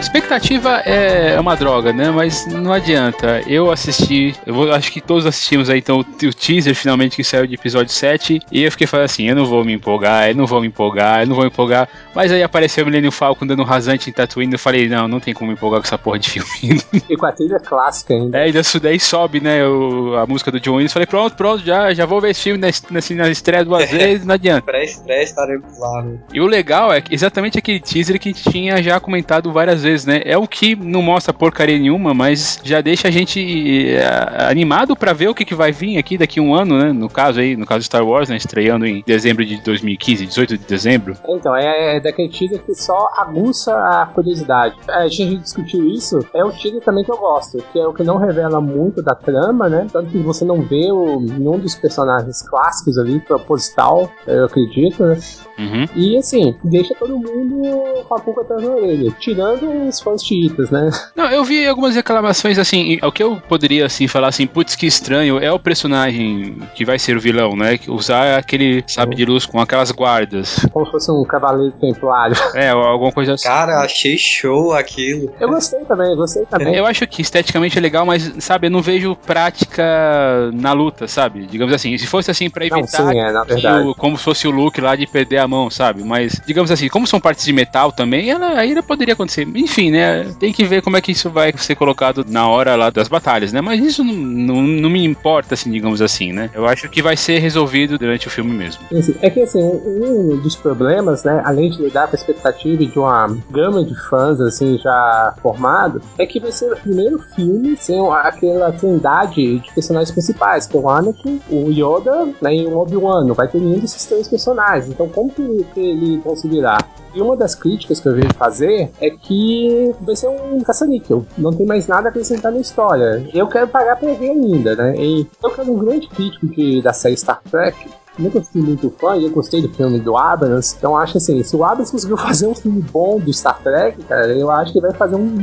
Expectativa é, é uma droga, né? Mas não adianta. Eu assisti, eu vou, acho que todos assistimos aí, então, o, o teaser finalmente que saiu de episódio 7. E eu fiquei falando assim: eu não vou me empolgar, eu não vou me empolgar, eu não vou me empolgar. Mas aí apareceu o Millennium Falcon dando um rasante em Tatooine. Eu falei: não, não tem como me empolgar com essa porra de filme. E com a trilha clássica ainda. É, ainda daí sobe, né? O, a música do John Williams. Falei: pronto, pronto, já, já vou ver esse filme na, na, na estreia duas vezes, não adianta. Pré-estreia estaremos lá, né? E o legal é que exatamente aquele teaser que a gente tinha já comentado várias vezes, né? É o que não mostra porcaria nenhuma, mas já deixa a gente é, animado para ver o que, que vai vir aqui daqui a um ano, né? No caso aí, no caso Star Wars, né? Estreando em dezembro de 2015, 18 de dezembro. Então, é, é daquele teaser que só aguça a curiosidade. A gente discutiu isso, é o teaser também que eu gosto, que é o que não revela muito da trama, né? Tanto que você não vê o, nenhum dos personagens clássicos ali, proposital, eu acredito, né? Uhum. E assim, deixa todo mundo com a pulga atrás da orelha, tirando os fãs chiitas, né? Não, eu vi algumas reclamações assim, o que eu poderia assim falar assim, putz, que estranho, é o personagem que vai ser o vilão, né? Usar aquele sabe de luz com aquelas guardas. Como se fosse um cavaleiro templário. É, ou alguma coisa assim. Cara, achei show aquilo. Eu gostei também, gostei também. Eu acho que esteticamente é legal, mas, sabe, eu não vejo prática na luta, sabe? Digamos assim, se fosse assim pra Não, evitar sim, é, na que verdade. o- como se fosse o Luke lá de perder a mão, sabe? Mas, digamos assim, como são partes de metal também, ela ainda poderia acontecer. Enfim, né? Tem que ver como é que isso vai ser colocado na hora lá das batalhas, né? Mas isso não, não, não me importa, assim, digamos assim, né? Eu acho que vai ser resolvido durante o filme mesmo. É que assim, um dos problemas, né, além de lidar com a expectativa de uma gama de fãs assim já formado, é que vai ser o primeiro filme sem aquela trindade de personagens principais, que é o Anakin, o Yoda né, e o Obi-Wan. Não vai ter nenhum desses três personagens. Então como que, se virar? E uma das críticas que eu vejo fazer é que vai ser um caça-níquel. Não tem mais nada a acrescentar na história. Eu quero pagar pra ver ainda, né? E eu quero um grande crítico de, da série Star Trek. Nunca fui muito fã e eu gostei do filme do Abrams. Então acho assim, se o Abrams conseguiu fazer um filme bom do Star Trek, cara, eu acho que vai fazer um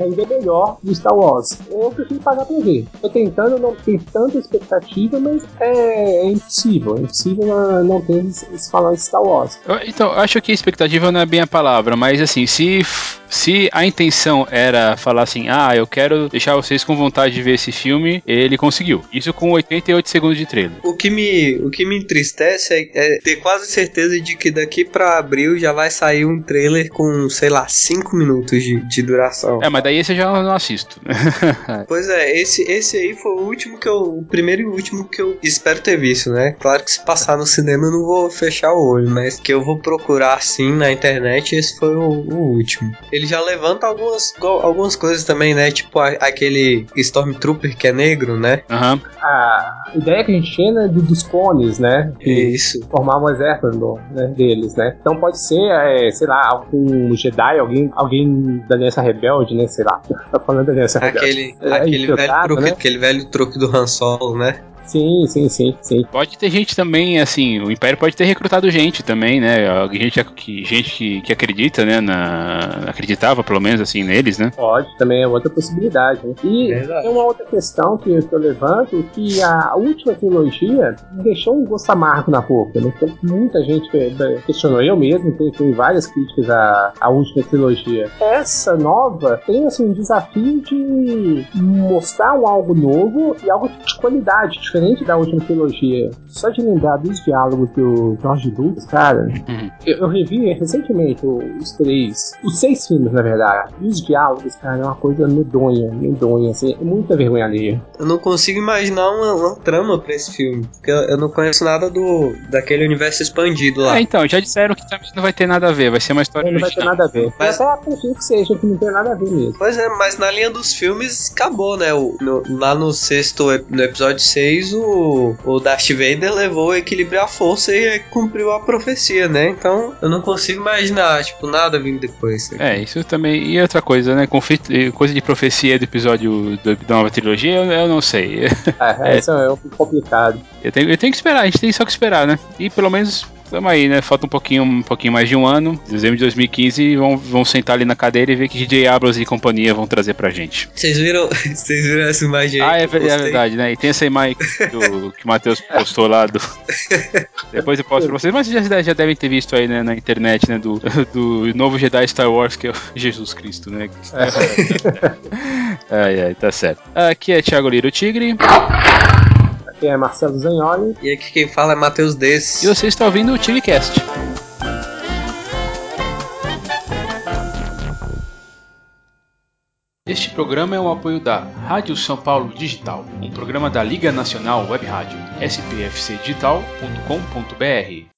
ainda melhor do Star Wars. Eu prefiro pagar pra ver. Tô tentando não ter tanta expectativa, mas é, é impossível. É impossível não, não ter esse falando de Star Wars. Eu- Então, acho que a expectativa não é bem a palavra, mas assim, se, se a intenção era falar assim, ah, eu quero deixar vocês com vontade de ver esse filme, ele conseguiu. Isso com 88 segundos de trailer. O que me, o que me entristece é, é ter quase certeza de que daqui pra abril já vai sair um trailer com, sei lá, 5 minutos de, de duração. É, mas daí esse eu já não assisto. Pois é, esse, esse aí foi o último que eu. O primeiro e último que eu espero ter visto, né? Claro que se passar no cinema eu não vou fechar o olho, mas que eu vou procurar assim na internet, esse foi o, o último. Ele já levanta algumas, algumas coisas também, né? Tipo a- aquele Stormtrooper que é negro, né? Aham. A ideia que a gente tinha né, do- dos clones, né? Que Isso. formar um exército né, deles, né? Então pode ser, é, sei lá, algum Jedi, alguém, alguém da Aliança Rebelde, né? Sei lá. Tá falando da Aliança Rebelde. Aquele, É, aquele, velho truque, né? aquele velho truque do Han Solo, né? Sim, sim, sim, sim. Pode ter gente também, assim, o Império pode ter recrutado gente também, né? Gente que, gente que, que acredita, né? Na, acreditava, pelo menos, assim, neles, né? Pode, também é outra possibilidade. Né? E Verdade. tem uma outra questão que eu, que eu levanto, que a última trilogia deixou um gosto amargo na boca, né? Então, muita gente que- questionou, eu mesmo, tem, várias críticas à, à última trilogia. Essa nova tem, assim, um desafio de mostrar um algo novo e algo de qualidade, diferente da última trilogia. Só de lembrar dos diálogos do George Lucas, cara, Uhum. eu, eu revi recentemente os três, os seis filmes, na verdade. E os diálogos, cara, é uma coisa medonha, medonha, assim, é muita vergonha alheia. Eu não consigo imaginar uma, uma trama pra esse filme. Porque eu, eu não conheço nada do daquele universo expandido lá. É, então, já disseram que também não vai ter nada a ver, vai ser uma história Não vai ter original. nada a ver. Mas- Eu até prefiro que seja, que não tem nada a ver mesmo. Pois é, mas na linha dos filmes acabou, né? O, no- lá no sexto, no episódio 6, o, o Darth Vader levou o equilíbrio à força e cumpriu a profecia, né? Então eu não consigo imaginar, tipo, nada vindo depois. É, isso também. E outra coisa, né? Conflito, coisa de profecia do episódio do- da nova trilogia, eu, eu não sei. É, É. Isso é um pouco complicado. Eu tenho, eu tenho que esperar, a gente tem só que esperar, né? E pelo menos tamo aí, né? Falta um pouquinho, um pouquinho mais de um ano, dezembro de 2015, e vão, vão sentar ali na cadeira e ver que DJ Abras e companhia vão trazer pra gente. Vocês viram, vocês viram essa imagem aí? Ah, é, é verdade, né? E tem essa imagem do- que o Matheus postou lá do. Depois eu posto pra vocês, mas já, já devem ter visto aí né, na internet, né? Do, do novo Jedi Star Wars, que é o Jesus Cristo, né? ai, ai, tá certo. Aqui é Thiago Liro Tigre. Aqui é Marcelo Zagnoli. E aqui quem fala é Matheus Desse. E você está ouvindo o TigreCast. Este programa é um apoio da Rádio São Paulo Digital, um programa da Liga Nacional Web Rádio, spfcdigital.com.br.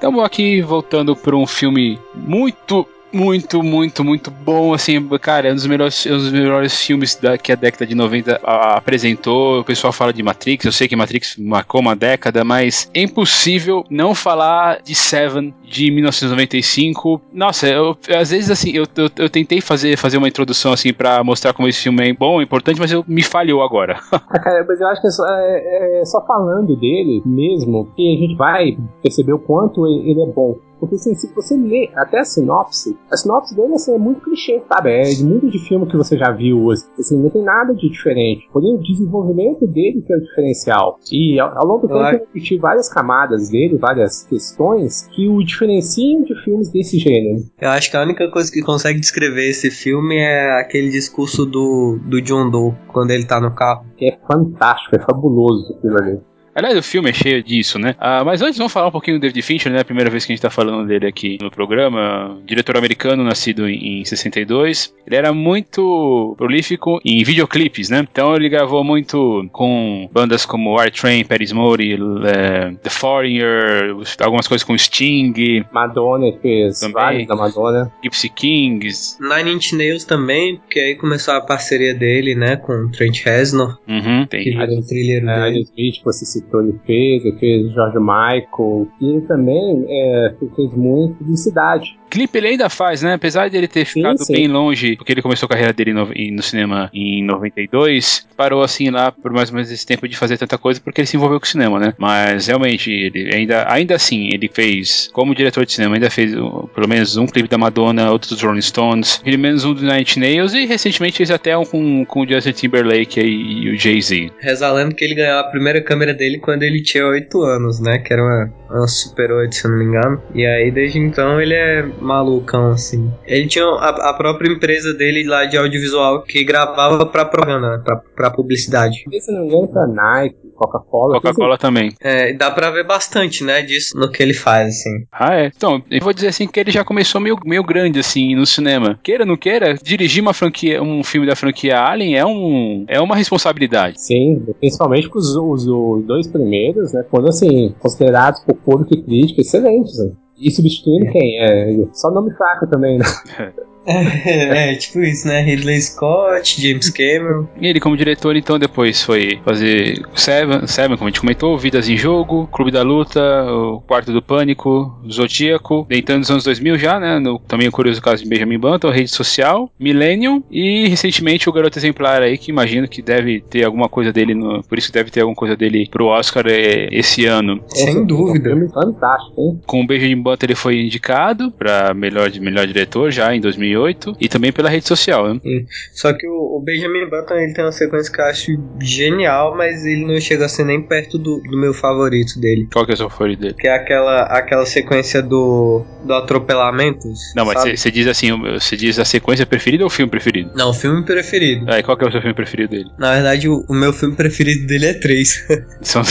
Estamos aqui voltando para um filme muito, muito, muito, muito bom. Assim, cara, é um dos melhores, é um dos melhores filmes da, que a década de 90 a- apresentou. O pessoal fala de Matrix, eu sei que Matrix marcou uma década, mas é impossível não falar de Seven de 1995. Nossa, eu, às vezes assim, eu, eu, eu tentei fazer, fazer uma introdução assim para mostrar como esse filme é bom, importante, mas eu me falhou agora. Ah, cara, mas eu acho que é só, é- é só falando dele mesmo que a gente vai perceber o quanto ele ele é bom. Porque assim, se você lê até a sinopse, a sinopse dele assim, é muito clichê, sabe? É de muito de filme que você já viu, assim, não tem nada de diferente. Porém, o desenvolvimento dele que é o diferencial. E ao, ao longo do tempo Eu repeti várias camadas dele, várias questões que o diferenciam de filmes desse gênero. Eu acho que a única coisa que consegue descrever esse filme é aquele discurso do, do John Doe, quando ele tá no carro. Que é fantástico, é fabuloso aquilo ali. Aliás, o filme é cheio disso, né? Ah, mas antes vamos falar um pouquinho do David Fincher, né? A primeira vez que a gente tá falando dele aqui no programa. Diretor americano, nascido em, em 62. Ele era muito prolífico em videoclipes, né? Então ele gravou muito com bandas como Art Train, Paris Mori, eh, The Foreigner, algumas coisas com Sting, Madonna fez Também. vários da Madonna. Gypsy Kings. Nine Inch Nails também, porque aí começou a parceria dele, né, com o Trent Reznor, Uhum, que tem. virou o trilheiro É, dele. Smith, que você ele fez, fez George Michael, e também é, fez muito publicidade. Clipe ele ainda faz, né? Apesar de ele ter ficado sim. bem longe, porque ele começou a carreira dele no, no cinema em 92, parou assim lá por mais ou menos esse tempo de fazer tanta coisa porque ele se envolveu com o cinema, né? Mas realmente, ele ainda, ainda assim, ele fez, como diretor de cinema, ainda fez uh, pelo menos um clipe da Madonna, outro dos Rolling Stones, pelo menos um do Nine Nails e recentemente fez até um com, com o Justin Timberlake aí, e o Jay-Z. Reza a lenda que ele ganhou a primeira câmera dele quando ele tinha 8 anos, né, que era uma, uma Super 8, se eu não me engano. E aí, desde então, ele é malucão, assim. Ele tinha a, a própria empresa dele lá de audiovisual que gravava pra propaganda, né, pra, pra publicidade. E, se não me engano, pra Nike, Coca-Cola. Coca-Cola também. É, dá pra ver bastante, né, disso no que ele faz, assim. Ah, é. Então, eu vou dizer assim que ele já começou meio, meio grande, assim, no cinema. Queira ou não queira, dirigir uma franquia, um filme da franquia Alien é, um, é uma responsabilidade. Sim, principalmente com os, os- os dois primeiros, né? Foram, assim, considerados por público e crítica excelentes, né? E substituindo quem? É, só nome fraco também, né? é, tipo isso, né? Ridley Scott, James Cameron. E ele, como diretor, então, depois foi fazer Seven, Seven como a gente comentou, Vidas em Jogo, Clube da Luta, o Quarto do Pânico, Zodíaco, entrando nos anos 2000 já, né? No, também o curioso caso de Benjamin Button, Rede Social, Millennium e recentemente o Garoto Exemplar aí, que imagino que deve ter alguma coisa dele, no, por isso que deve ter alguma coisa dele pro Oscar eh, esse ano. Sem é dúvida. filme fantástico, hein? Com o Benjamin Button ele foi indicado para melhor, melhor diretor já em 2008 e também pela rede social, né? Só que o, o Benjamin Button ele tem uma sequência que eu acho genial, mas ele não chega a ser nem perto do, do meu favorito dele. Qual que é o seu favorito dele? Que é aquela, aquela sequência do, do atropelamento. Não, mas você diz assim, você diz a sequência preferida ou o filme preferido? Não, o filme preferido. Ah, e qual que é o seu filme preferido dele? Na verdade, o, o meu filme preferido dele é três. São-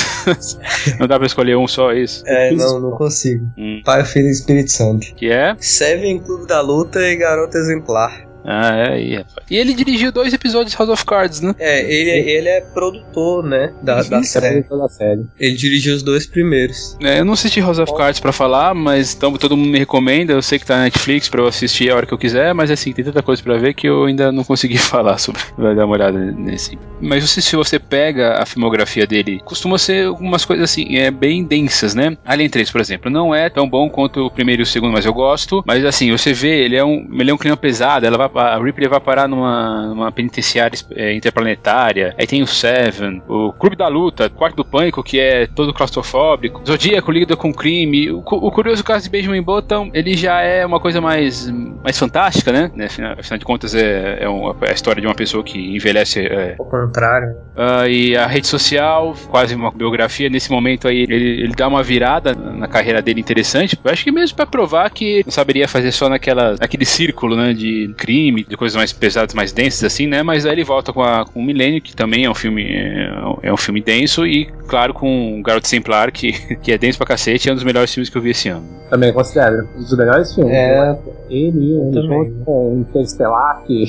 não dá pra escolher um só, é isso? é, não, não consigo. Hum. Pai, Filho e Espírito Santo. Que é? Seven, Clube da Luta e Garota Exemplar. Ah, é, é. E ele dirigiu dois episódios de House of Cards, né? É, ele, ele é produtor, né? Da, da é série. produtor da série. Ele dirigiu os dois primeiros. É, eu não assisti House of Cards pra falar, mas então, todo mundo me recomenda. Eu sei que tá na Netflix pra eu assistir a hora que eu quiser, mas assim, tem tanta coisa pra ver que eu ainda não consegui falar sobre. Vai dar uma olhada nesse. Mas você, se você pega a filmografia dele, costuma ser algumas coisas assim, é bem densas, né? Alien 3, por exemplo, não é tão bom quanto o primeiro e o segundo, mas eu gosto. Mas assim, você vê, ele é um, ele é um clima pesado. Ela vai, a Ripley vai parar numa, numa penitenciária é, interplanetária. Aí tem o Seven, o Clube da Luta, Quarto do Pânico, que é todo claustrofóbico. Zodíaco lida com crime. O, o curioso caso de Benjamin Button, ele já é uma coisa mais, mais fantástica, né? né? Afinal, afinal de contas, é, é, uma- é a história de uma pessoa que envelhece é, Ao contrário. ah, e a rede social, quase uma biografia. Nesse momento aí, ele, ele dá uma virada na carreira dele interessante. Eu acho que mesmo pra provar que não saberia fazer só naquela, naquele círculo, né, de crime, de coisas mais pesadas, mais densas, assim, né? Mas aí ele volta com, a, com o Milênio, que também é um filme é, é um filme denso e, claro, com o Garoto Exemplar, que, que é denso pra cacete, é um dos melhores filmes que eu vi esse ano. Também considero um dos melhores filmes. É. né? Ele, ele também. junto com Interestelar, que,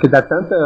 que dá tanta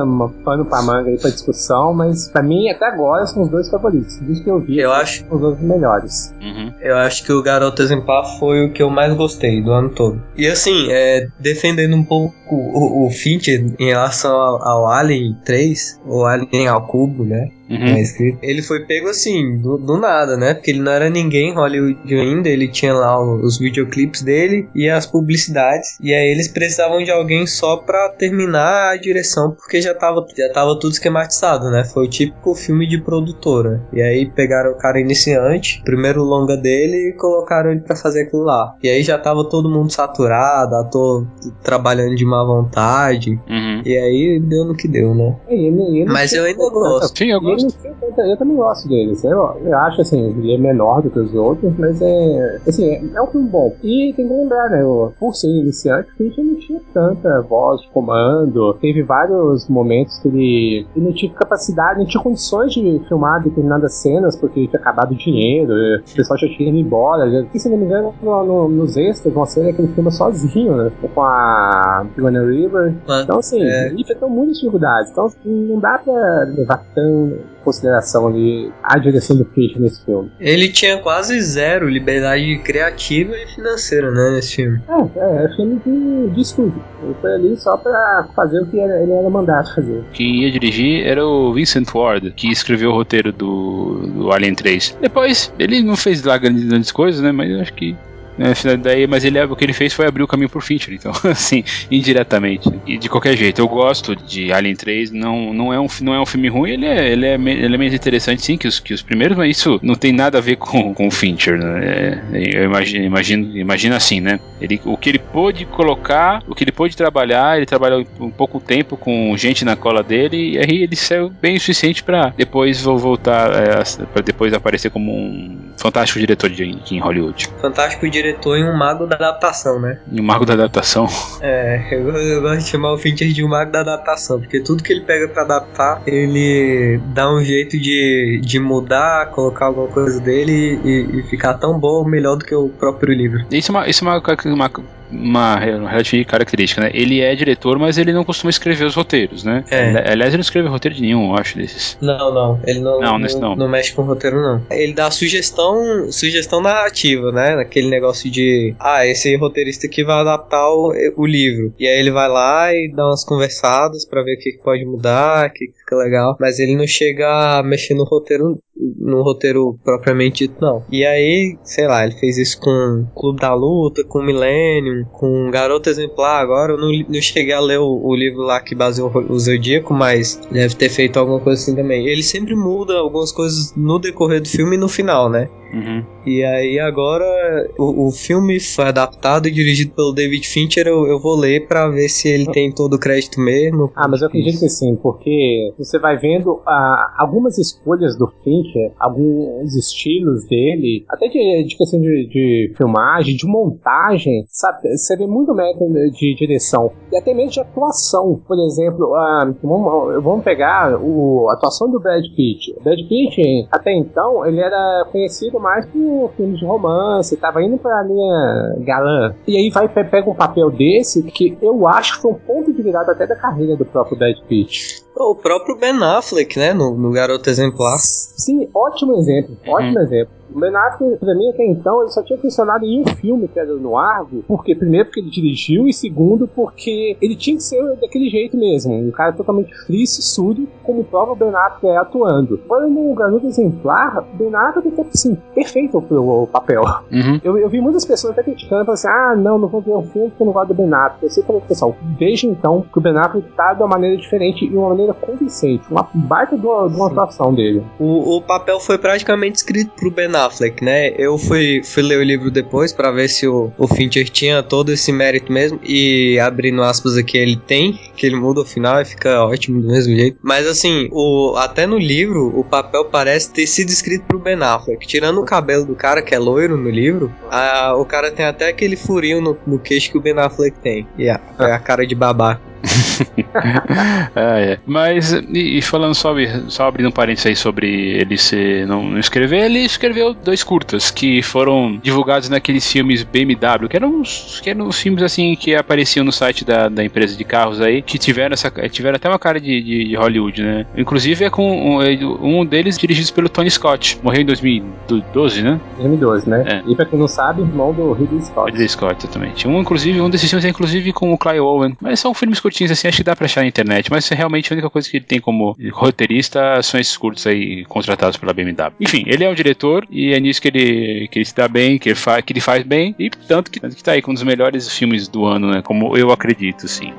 pano pra manga aí pra discussão, mas pra mim, até agora, são os dois favoritos. Dos que eu vi, Eu são acho, os dois melhores. Uhum. eu acho que o Garoto Exemplar foi o que eu mais gostei do ano todo. E assim, é, defendendo um pouco o, o Fincher em relação ao, ao Alien 3, o Alien ao cubo, né? Uhum. É escrito. Ele foi pego assim, do, do nada, né? Porque ele não era ninguém em Hollywood ainda, ele tinha lá os videoclipes dele e as publicidades. E aí eles precisavam de alguém só pra terminar a direção, porque já tava, já tava tudo esquematizado, né? Foi o típico filme de produtora. E aí pegaram o cara iniciante, primeiro longa dele, e colocaram ele pra fazer aquilo lá. E aí já tava todo mundo saturado, ator trabalhando de má vontade. Uhum. E aí deu no que deu, né? E ele- ele Mas eu ainda gosto. Sim, eu ele gosto. tenta- eu também gosto deles. Eu, eu acho assim, ele é menor do que os outros, mas é. Assim, é, é um filme bom. E tem que lembrar, né? o- Por ser iniciante, o Fincher não tinha tanta voz de comando. Teve vários momentos que ele, ele não tinha capacidade, não tinha condições de filmar determinadas cenas, porque tinha acabado o dinheiro, o pessoal já tinha ido embora. Já, e, se não me engano, no- no- nos extras, uma cena que ele filma sozinho, né? Com a Joanna River. Então, assim, É. ele enfrentou muitas dificuldades. Então, não dá pra levar tão consideração ali a direção do Fincher nesse filme. Ele tinha quase zero liberdade criativa e financeira, né, nesse filme. É, é, é filme de, de estúdio. Ele foi ali só pra fazer o que era- ele era mandado fazer. Quem ia dirigir era o Vincent Ward, que escreveu o roteiro do, do Alien 3. Depois, ele não fez lá grandes, grandes coisas, né? Mas eu acho que. Né, daí, mas ele, o que ele fez foi abrir o caminho pro Fincher, então, assim, indiretamente. E de qualquer jeito, eu gosto de Alien 3, não, não, é, um, não é um filme ruim, ele é, ele, é, ele é menos interessante sim que os, que os primeiros, mas isso não tem nada a ver com, com o Fincher, né? É, eu imagino, imagino, imagino assim, né? Ele, o que ele pôde colocar, o que ele pôde trabalhar, ele trabalhou um pouco tempo com gente na cola dele, e aí ele saiu bem o suficiente pra depois vo- voltar, é, para depois aparecer como um fantástico diretor de, em Hollywood. Fantástico diretor e um mago da adaptação, né? E o mago da adaptação. É, eu, eu gosto de chamar o Fincher de um mago da adaptação, porque tudo que ele pega pra adaptar, ele dá um jeito de, de mudar, colocar alguma coisa dele e, e ficar tão bom ou melhor do que o próprio livro. Isso é uma, isso é uma, uma, uma relativa característica, né? Ele é diretor, mas ele não costuma escrever os roteiros, né? É. Ali- Aliás, ele não escreve roteiro de nenhum, eu acho, desses. Não, não, ele não, Não, nesse não. mexe com roteiro, não. Ele dá sugestão, sugestão narrativa, né? Naquele negócio de, ah, esse roteirista aqui vai adaptar o, o livro. E aí ele vai lá e dá umas conversadas pra ver o que que pode mudar, o que que fica legal. Mas ele não chega a mexer no roteiro, no roteiro propriamente dito, não. E aí, sei lá, ele fez isso com Clube da Luta, com Millennium, com Garoto Exemplar. Agora eu não, não cheguei a ler o, o livro lá que baseou o Zodíaco, mas deve ter feito alguma coisa assim também. Ele sempre muda algumas coisas no decorrer do filme e no final, né? Uhum. E aí agora o, o filme foi adaptado e dirigido pelo David Fincher. Eu, eu vou ler pra ver se ele tem todo o crédito mesmo. Ah, mas eu acredito que sim, porque você vai vendo ah, algumas escolhas do Fincher, alguns estilos dele, até de, de questão de, de filmagem, de montagem, sabe? você vê muito mérito de direção e até mesmo de atuação. Por exemplo, uh, vamos, vamos pegar o, a atuação do Brad Pitt. O Brad Pitt, até então, ele era conhecido mais por filmes de romance, estava indo para a linha galã. E aí vai pega um papel desse que eu acho que foi um ponto de virada até da carreira do próprio Brad Pitt. O próprio Ben Affleck, né? No, no Garoto Exemplar. Sim, ótimo exemplo. Uhum. Ótimo exemplo. O Ben Affleck, pra mim, até então, ele só tinha funcionado em um filme que era no Argo. Porque, primeiro, porque ele dirigiu, e segundo, porque ele tinha que ser daquele jeito mesmo. Um cara totalmente frio e surdo, como o próprio Ben Affleck é atuando. Agora, no Garoto Exemplar, Ben Affleck tá, assim, perfeito pro papel. Uhum. Eu, eu, vi muitas pessoas até criticando, falando assim, ah, não, não vou ver um filme porque eu não gosto do Ben Affleck. Eu sempre falei, pessoal, veja então que o Ben Affleck tá de uma maneira diferente e uma maneira convincente. Uma baita de uma, de uma atuação dele. O, o papel foi praticamente escrito pro Ben Affleck, né? Eu fui, fui ler o livro depois para ver se o, o Fincher tinha todo esse mérito mesmo. E abrindo aspas aqui, ele tem, que ele muda o final e fica ótimo do mesmo jeito. Mas assim, o, até no livro, o papel parece ter sido escrito pro Ben Affleck. Tirando o cabelo do cara, que é loiro no livro, a, o cara tem até aquele furinho no, no queixo que o Ben Affleck tem. E a, é a cara de babaca. ah, é. Mas, e, e, falando sobre, só abrindo um parênteses aí sobre ele ser, não, não, escrever, ele escreveu dois curtas que foram divulgados naqueles filmes BMW, que eram uns, que eram uns filmes assim que apareciam no site da, da empresa de carros aí, que tiveram, essa, tiveram até uma cara de, de, de Hollywood, né? Inclusive é com um, é, um, deles dirigido pelo Tony Scott, morreu em 2012, né? 2012, né? É. E pra quem não sabe, irmão do Ridley Scott. Ridley Scott, exatamente. Um, inclusive, um desses filmes é inclusive com o Clive Owen, mas são filmes curtinhos assim, acho que dá pra achar na internet, mas realmente a única coisa que ele tem como roteirista são esses curtos aí contratados pela BMW. Enfim, ele é um diretor e é nisso que ele, que ele se dá bem, que ele, fa, que ele faz bem, e tanto que, tanto que tá aí com um dos melhores filmes do ano, né? Como eu acredito, sim.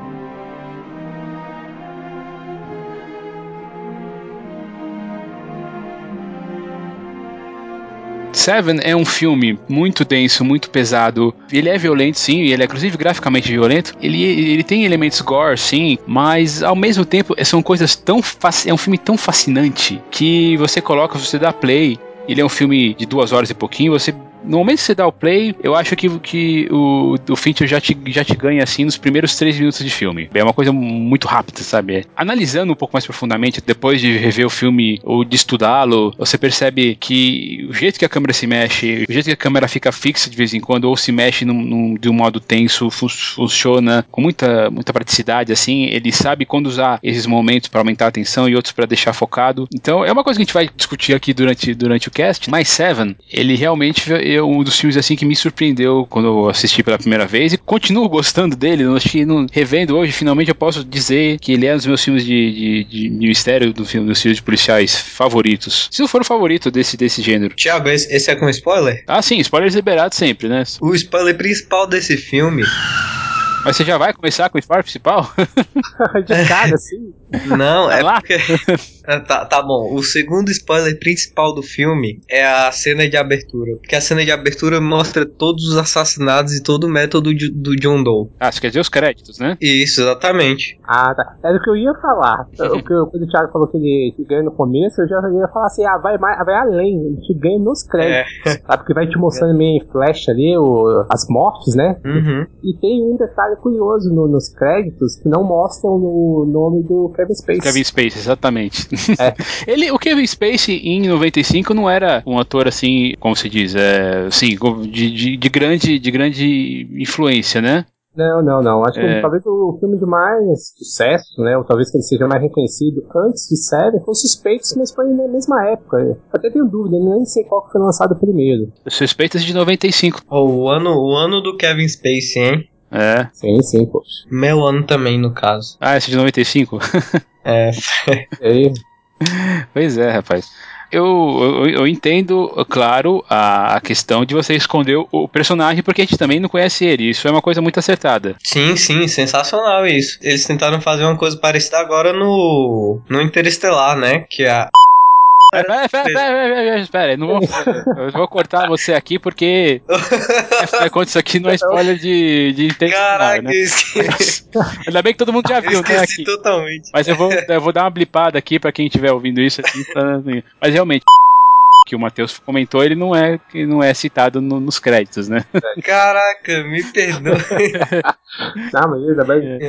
Seven é um filme muito denso, muito pesado. Ele é violento, sim, ele é inclusive graficamente violento. Ele, ele tem elementos gore, sim, mas ao mesmo tempo são coisas tão. É um filme tão fascinante que você coloca, você dá play. Ele é um filme de duas horas e pouquinho, você no momento que você dá o play, eu acho que, que o, o Fincher já te, já te ganha assim nos primeiros três minutos de filme. É uma coisa muito rápida, sabe? Analisando um pouco mais profundamente, depois de rever o filme ou de estudá-lo, você percebe que o jeito que a câmera se mexe, o jeito que a câmera fica fixa de vez em quando, ou se mexe num, num, de um modo tenso, fun funciona com muita, muita praticidade, assim. Ele sabe quando usar esses momentos para aumentar a atenção e outros para deixar focado. Então, é uma coisa que a gente vai discutir aqui durante, durante o cast. Mas Seven, ele realmente é um dos filmes assim que me surpreendeu quando eu assisti pela primeira vez e continuo gostando dele. Eu acho que revendo hoje, finalmente eu posso dizer que ele é um dos meus filmes de, de, de, de mistério do filme, dos filmes de policiais favoritos. Se não for o favorito desse, desse gênero. Tiago, esse, esse é com spoiler? Ah, sim, spoilers liberados sempre, né? O spoiler principal desse filme mas você já vai começar com o spoiler principal? de cara, assim? Não, é lá? porque. tá, tá bom. O segundo spoiler principal do filme é a cena de abertura. Porque a cena de abertura mostra todos os assassinatos e todo o método de, do John Doe. Ah, você quer dizer os créditos, né? Isso, exatamente. Ah, tá. Era o que eu ia falar. o que, quando o Thiago falou que ele te ganha no começo, eu já ia falar assim: ah, vai, vai além. Ele te ganha nos créditos. É. Sabe? Porque vai te mostrando é. meio em flash ali o, as mortes, né? Uhum. E tem um detalhe curioso no, nos créditos que não mostram o nome do Kevin Spacey. Kevin Spacey, exatamente. É. Ele, o Kevin Spacey em 95 não era um ator assim, como se diz, é, assim, de, de, de grande, de grande influência, né? Não, não, não. Acho é. que talvez o filme de mais sucesso, né? Ou talvez que ele seja mais reconhecido antes de Seven foi Suspeitos, mas foi na mesma época. Até tenho dúvida, nem sei qual foi lançado primeiro. Suspeitos de 95. Oh, o ano, o ano do Kevin Spacey, hein? É. Sim, sim, poxa. Meu ano também, no caso. Ah, esse de 95? é. é. Pois é, rapaz. Eu, eu, eu, entendo, claro, a, a, questão de você esconder o personagem, porque a gente também não conhece ele. Isso é uma coisa muito acertada. Sim, sim, sensacional isso. Eles tentaram fazer uma coisa parecida agora no, no Interestelar, né? Que é a Pera, pera, pera, pera, não vou, eu vou cortar você aqui porque afinal isso aqui não é spoiler de, de Caraca, né? Ainda bem que todo mundo já viu, né? Aqui. totalmente. Mas eu vou, eu vou dar uma blipada aqui pra quem estiver ouvindo isso. Assim. Mas realmente, que o Matheus comentou, ele não é, não é citado no, nos créditos, né? Caraca, me perdoe. Não, mas ainda bem.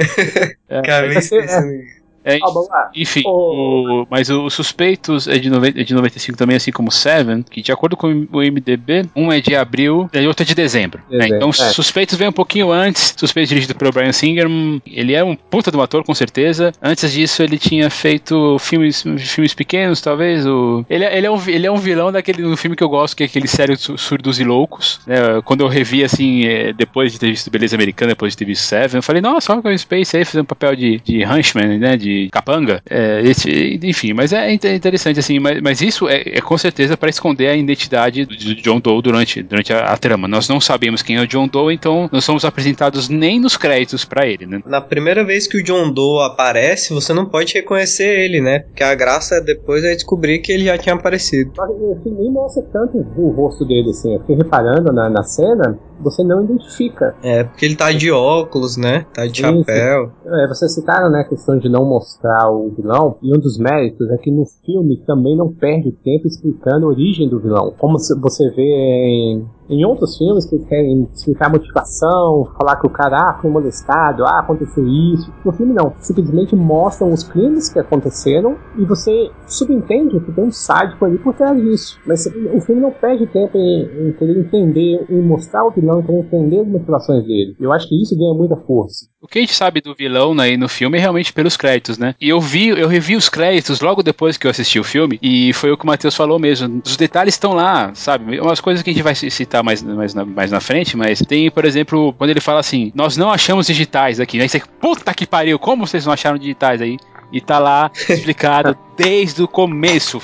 É. Acabei é- esquecendo isso. É, lá. enfim, o- mas o Suspeitos é de, 90, é de 95 também, assim como Seven, que de acordo com o MDB, um é de abril e outro é de dezembro. né? Dezembro, Então, é. Suspeitos vem um pouquinho antes. Suspeitos dirigido pelo Brian Singer. hum, Ele é um puta de um ator, com certeza. Antes disso, ele tinha feito filmes, filmes pequenos, talvez. O... Ele, é- ele, é um, ele é um vilão daquele um filme que eu gosto, que é aquele sério Su- Surdos e Loucos. né? Quando eu revi, assim, é, depois de ter visto Beleza Americana, depois de ter visto Seven, eu falei, nossa, olha o Kevin Space aí fazendo papel de, de henchman, né? De capanga. É, esse- enfim, mas é inte- interessante, assim. Mas, mas isso é, é com certeza para esconder a identidade do do John Doe durante, durante a, a trama. Nós não sabemos quem é o John Doe, então não somos apresentados nem nos créditos para ele, né? Na primeira vez que o John Doe aparece, você não pode reconhecer ele, né? Porque a graça depois é descobrir que ele já tinha aparecido. O filme nem mostra tanto o rosto dele, assim. Eu fiquei reparando na, na cena, você não identifica. É, porque ele tá de óculos, né? Tá de Isso. chapéu. É, vocês citaram né, a questão de não mostrar o vilão, e um dos méritos é que no filme também não perde tempo explicando a origem do vilão. Como você vê em, em outros filmes que querem explicar a motivação, falar que o cara ah, foi molestado, ah, aconteceu isso. No filme não, simplesmente mostram os crimes que aconteceram e você subentende que tem um sádico ali por trás disso. Mas o filme não perde tempo em, em querer entender, em mostrar o vilão, em querer entender as motivações dele. Eu acho que isso ganha muita força. O que a gente sabe do vilão né, no filme é realmente pelos créditos, né? E eu vi, eu revi os créditos logo depois que eu assisti o filme, e foi o que o Matheus falou mesmo. Os detalhes estão lá, sabe? Umas coisas que a gente vai citar mais, mais, na, mais na frente, mas tem, por exemplo, quando ele fala assim: Nós não achamos digitais aqui. Aí você, puta que pariu, como vocês não acharam digitais aí? E tá lá explicado desde o começo.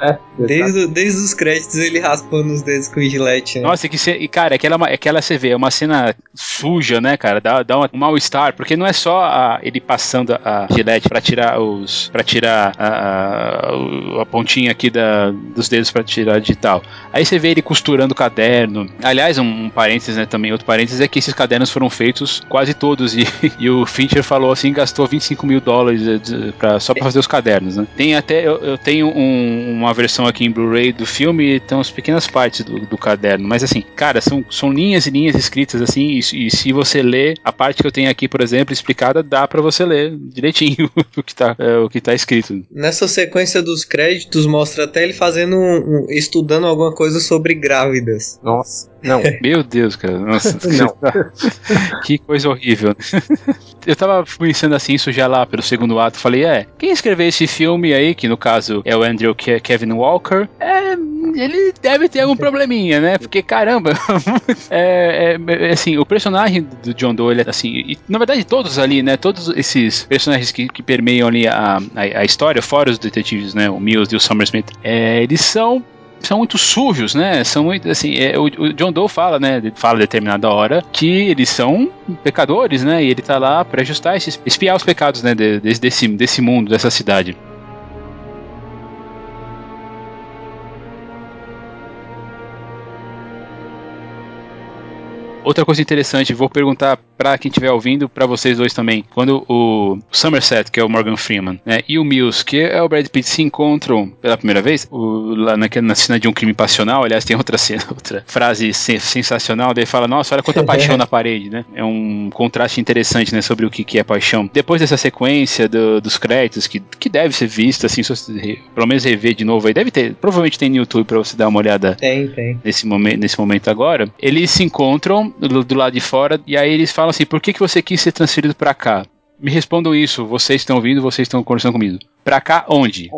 É, Desde, desde os créditos ele raspando os dedos com o gilete. né? Nossa, e que cê- e cara, aquela, aquela você vê, é uma cena suja, né, cara? Dá, dá um mal-estar, porque não é só a- ele passando a gilete pra tirar os. para tirar a, a- a pontinha aqui da, dos dedos pra tirar a digital. Aí você vê ele costurando o caderno. Aliás, um, um parênteses, né, também, outro parênteses é que esses cadernos foram feitos quase todos. E, e o Fincher falou assim: gastou 25 mil dólares eh, pra, só pra fazer os cadernos, né? Tem até. Eu, eu tenho um- uma versão aqui em Blu-ray do filme e tem umas pequenas partes do, do caderno. Mas assim, cara, são, são linhas e linhas escritas assim. E, e se você ler a parte que eu tenho aqui, por exemplo, explicada, dá pra você ler direitinho o que tá, é, o que tá escrito. Nessa sequência dos créditos mostra até ele fazendo um, um- estudando alguma coisa sobre grávidas. Nossa, não. Meu Deus, cara. Nossa, Não. que coisa horrível. Eu tava pensando assim, isso já lá pelo segundo ato. Falei, é, quem escreveu esse filme aí, que no caso é o Andrew Ke- Kevin Walker, é, ele deve ter algum probleminha, né? Porque, caramba, é, é, é, assim, o personagem do John Doe, ele é assim, e, na verdade todos ali, né? Todos esses personagens que, que permeiam ali a, a, a história, fora os detetives, né? O Mills e o Summersmith, é, eles são são muito sujos, né? São muito, assim, é, o, o John Doe fala, né? Fala a determinada hora que eles são pecadores, né? E ele tá lá pra ajustar esses, espiar os pecados, né? de- de- desse, desse mundo, dessa cidade. Outra coisa interessante, vou perguntar pra quem estiver ouvindo, pra vocês dois também. Quando o Somerset, que é o Morgan Freeman, né, e o Mills, que é o Brad Pitt, se encontram pela primeira vez, o, lá naquela, na cena de um crime passional, aliás, tem outra cena, outra frase sen- sensacional, daí fala, nossa, olha quanta paixão na parede, né? É um contraste interessante, né, sobre o que, que é paixão. Depois dessa sequência do- dos créditos, que, que deve ser vista, assim, se pelo menos rever de novo aí, deve ter, provavelmente tem no YouTube pra você dar uma olhada Tem, tem. nesse momento, nesse momento agora, eles se encontram do, do lado de fora e aí eles falam assim: por que, que você quis ser transferido pra cá? Me respondam isso, vocês estão ouvindo, vocês estão conversando comigo. Pra cá onde?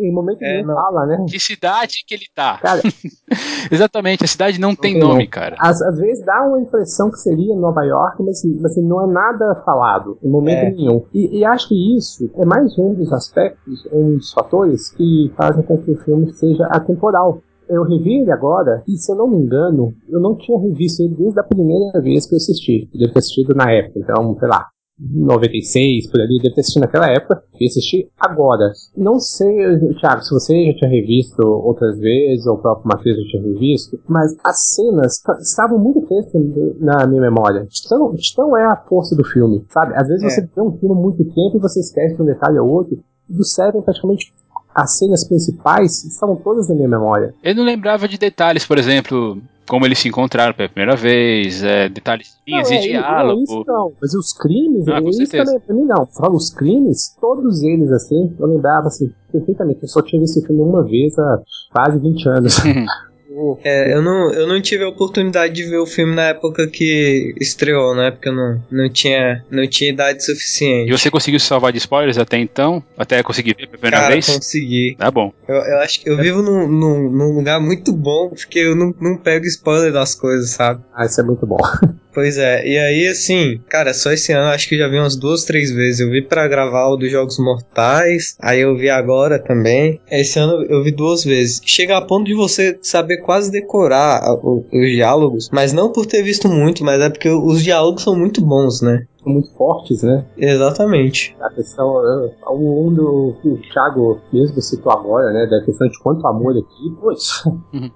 Em momento É, nenhum não. fala, né? Que cidade que ele tá? Cara, Exatamente, a cidade não, tem tem nome, nome. cara. às, às vezes dá uma impressão que seria Nova York, mas, mas assim, não é nada falado, em momento É. nenhum. E, e acho que isso é mais um dos aspectos, um dos fatores que fazem com que o filme seja atemporal. Eu revi ele agora, e se eu não me engano, eu não tinha revisto ele desde a primeira vez que eu assisti. Eu devo ter assistido na época, então, sei lá, 96, por ali, devo ter assistido naquela época, e assisti agora. Não sei, Thiago, se você já tinha revisto outras vezes, ou o próprio Matheus já tinha revisto, mas as cenas estavam muito frescas na minha memória. De tão, de tão é a força do filme, sabe? Às vezes É. você vê um filme muito tempo e você esquece um detalhe ou outro. Do Seven, praticamente as cenas principais estavam todas na minha memória. Eu não lembrava de detalhes, por exemplo, como eles se encontraram pela primeira vez, é, detalhes Não, de é, diálogo. Não, isso não. Mas os crimes, Ah, com isso também pra mim não. Fala os crimes, todos eles assim, eu lembrava assim, perfeitamente. Eu só tinha visto esse filme uma vez há quase 20 anos. É, eu não, eu não tive a oportunidade de ver o filme na época que estreou, né? Porque eu não, não, tinha, não tinha idade E suficiente. você conseguiu se salvar de spoilers até então? Até conseguir ver pela primeira Cara, vez? consegui. Tá bom. Eu, eu acho que eu vivo num, num, num lugar muito bom, porque eu não, não pego spoiler das coisas, sabe? Ah, isso é muito bom. Pois é, e aí assim, cara, só esse ano eu acho que já vi umas duas, três vezes. Eu vi pra gravar o dos Jogos Mortais, aí eu vi agora também. Esse ano eu vi duas vezes. Chega a ponto de você saber quase decorar o- os diálogos, mas não por ter visto muito, mas é porque os diálogos são muito bons, né? São muito fortes, né? Exatamente. A questão, eh, o um do que o Thiago mesmo citou agora, né? Da questão de quanto amor aqui, pois. Uhum.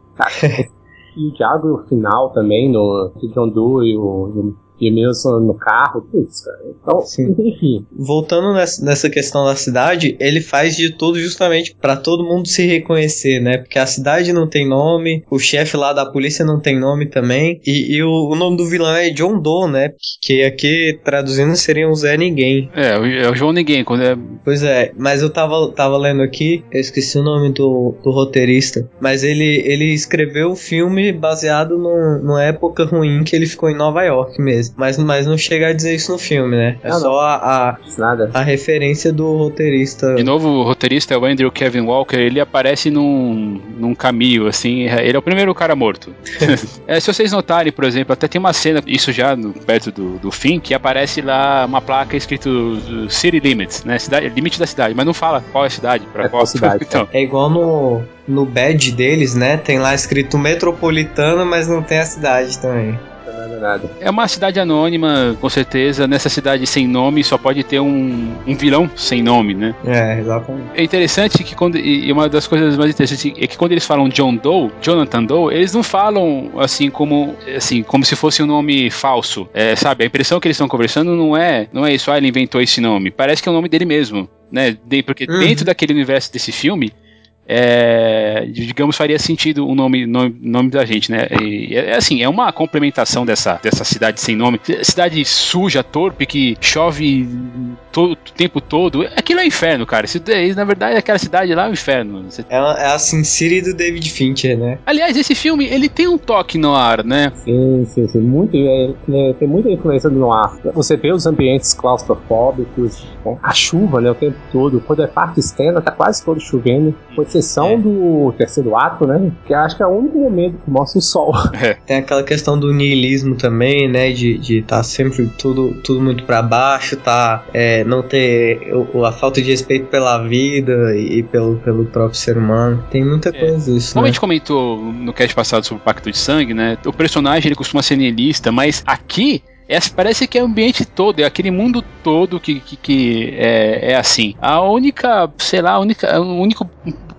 E o Thiago no final também, no John Doe e o, e o Wilson no carro, putz, cara. Então, Sim. enfim. Voltando nessa, nessa questão da cidade, ele faz de tudo justamente pra todo mundo se reconhecer, né? Porque a cidade não tem nome, o chefe lá da polícia não tem nome também, e, e o, o nome do vilão é John Doe, né? Que aqui traduzindo seria um Zé Ninguém. É, é o João Ninguém, quando é. Pois é, mas eu tava, tava lendo aqui, eu esqueci o nome do, do roteirista, mas ele, ele escreveu o filme baseado num- numa época ruim que ele ficou em Nova York mesmo. Mas, mas não chega a dizer isso no filme, né? É não. só a, a, a referência do roteirista. De novo, o roteirista é o Andrew Kevin Walker, ele aparece num, num caminho, assim, ele é o primeiro cara morto. É, se vocês notarem, por exemplo, até tem uma cena, isso já no- perto do, do fim, que aparece lá uma placa escrito uh, City Limits, né? Cidade, limite da cidade, mas não fala qual é a cidade, pra É qual qual cidade, então, É igual no, no badge deles, né? Tem lá escrito metropolitano, mas não tem a cidade também. Nada, nada. É uma cidade anônima, com certeza. Nessa cidade sem nome só pode ter um, um vilão sem nome, né? É, exatamente. É interessante que quando. E uma das coisas mais interessantes é que quando eles falam John Doe, Jonathan Doe, eles não falam assim como assim, como se fosse um nome falso. É, sabe? A impressão que eles estão conversando não é, não é isso, ah, ele inventou esse nome. Parece que é o nome dele mesmo. Né? Porque Uhum. dentro daquele universo desse filme, é, digamos, faria sentido o nome, nome, nome da gente, né? E, é assim, é uma complementação dessa, dessa cidade sem nome. Cidade suja, torpe, que chove to- o tempo todo. Aquilo é um inferno, cara. Isso, daí, na verdade, aquela cidade lá é um inferno. Você- É, é a Sin City do David Fincher, né? Aliás, esse filme, ele tem um toque no ar, né? Sim, sim, sim. Muito, é, é, tem muita influência no ar. Você vê os ambientes claustrofóbicos, né, a chuva, né, o tempo todo. Quando é parte externa, tá quase todo chovendo. Com exceção É. do terceiro ato, né? Que acho que é o único momento que mostra o sol. Tem aquela questão do niilismo também, né? De estar de tá sempre tudo, tudo muito pra baixo, tá? é, não ter o- a falta de respeito pela vida e, pelo, pelo próprio ser humano. Tem muita coisa disso, Como a né? gente comentou no cast passado sobre o Pacto de Sangue, né? O personagem ele costuma ser nihilista, mas aqui é, parece que é o ambiente todo, é aquele mundo todo que, que, que é, é assim. A única, sei lá, a única, o único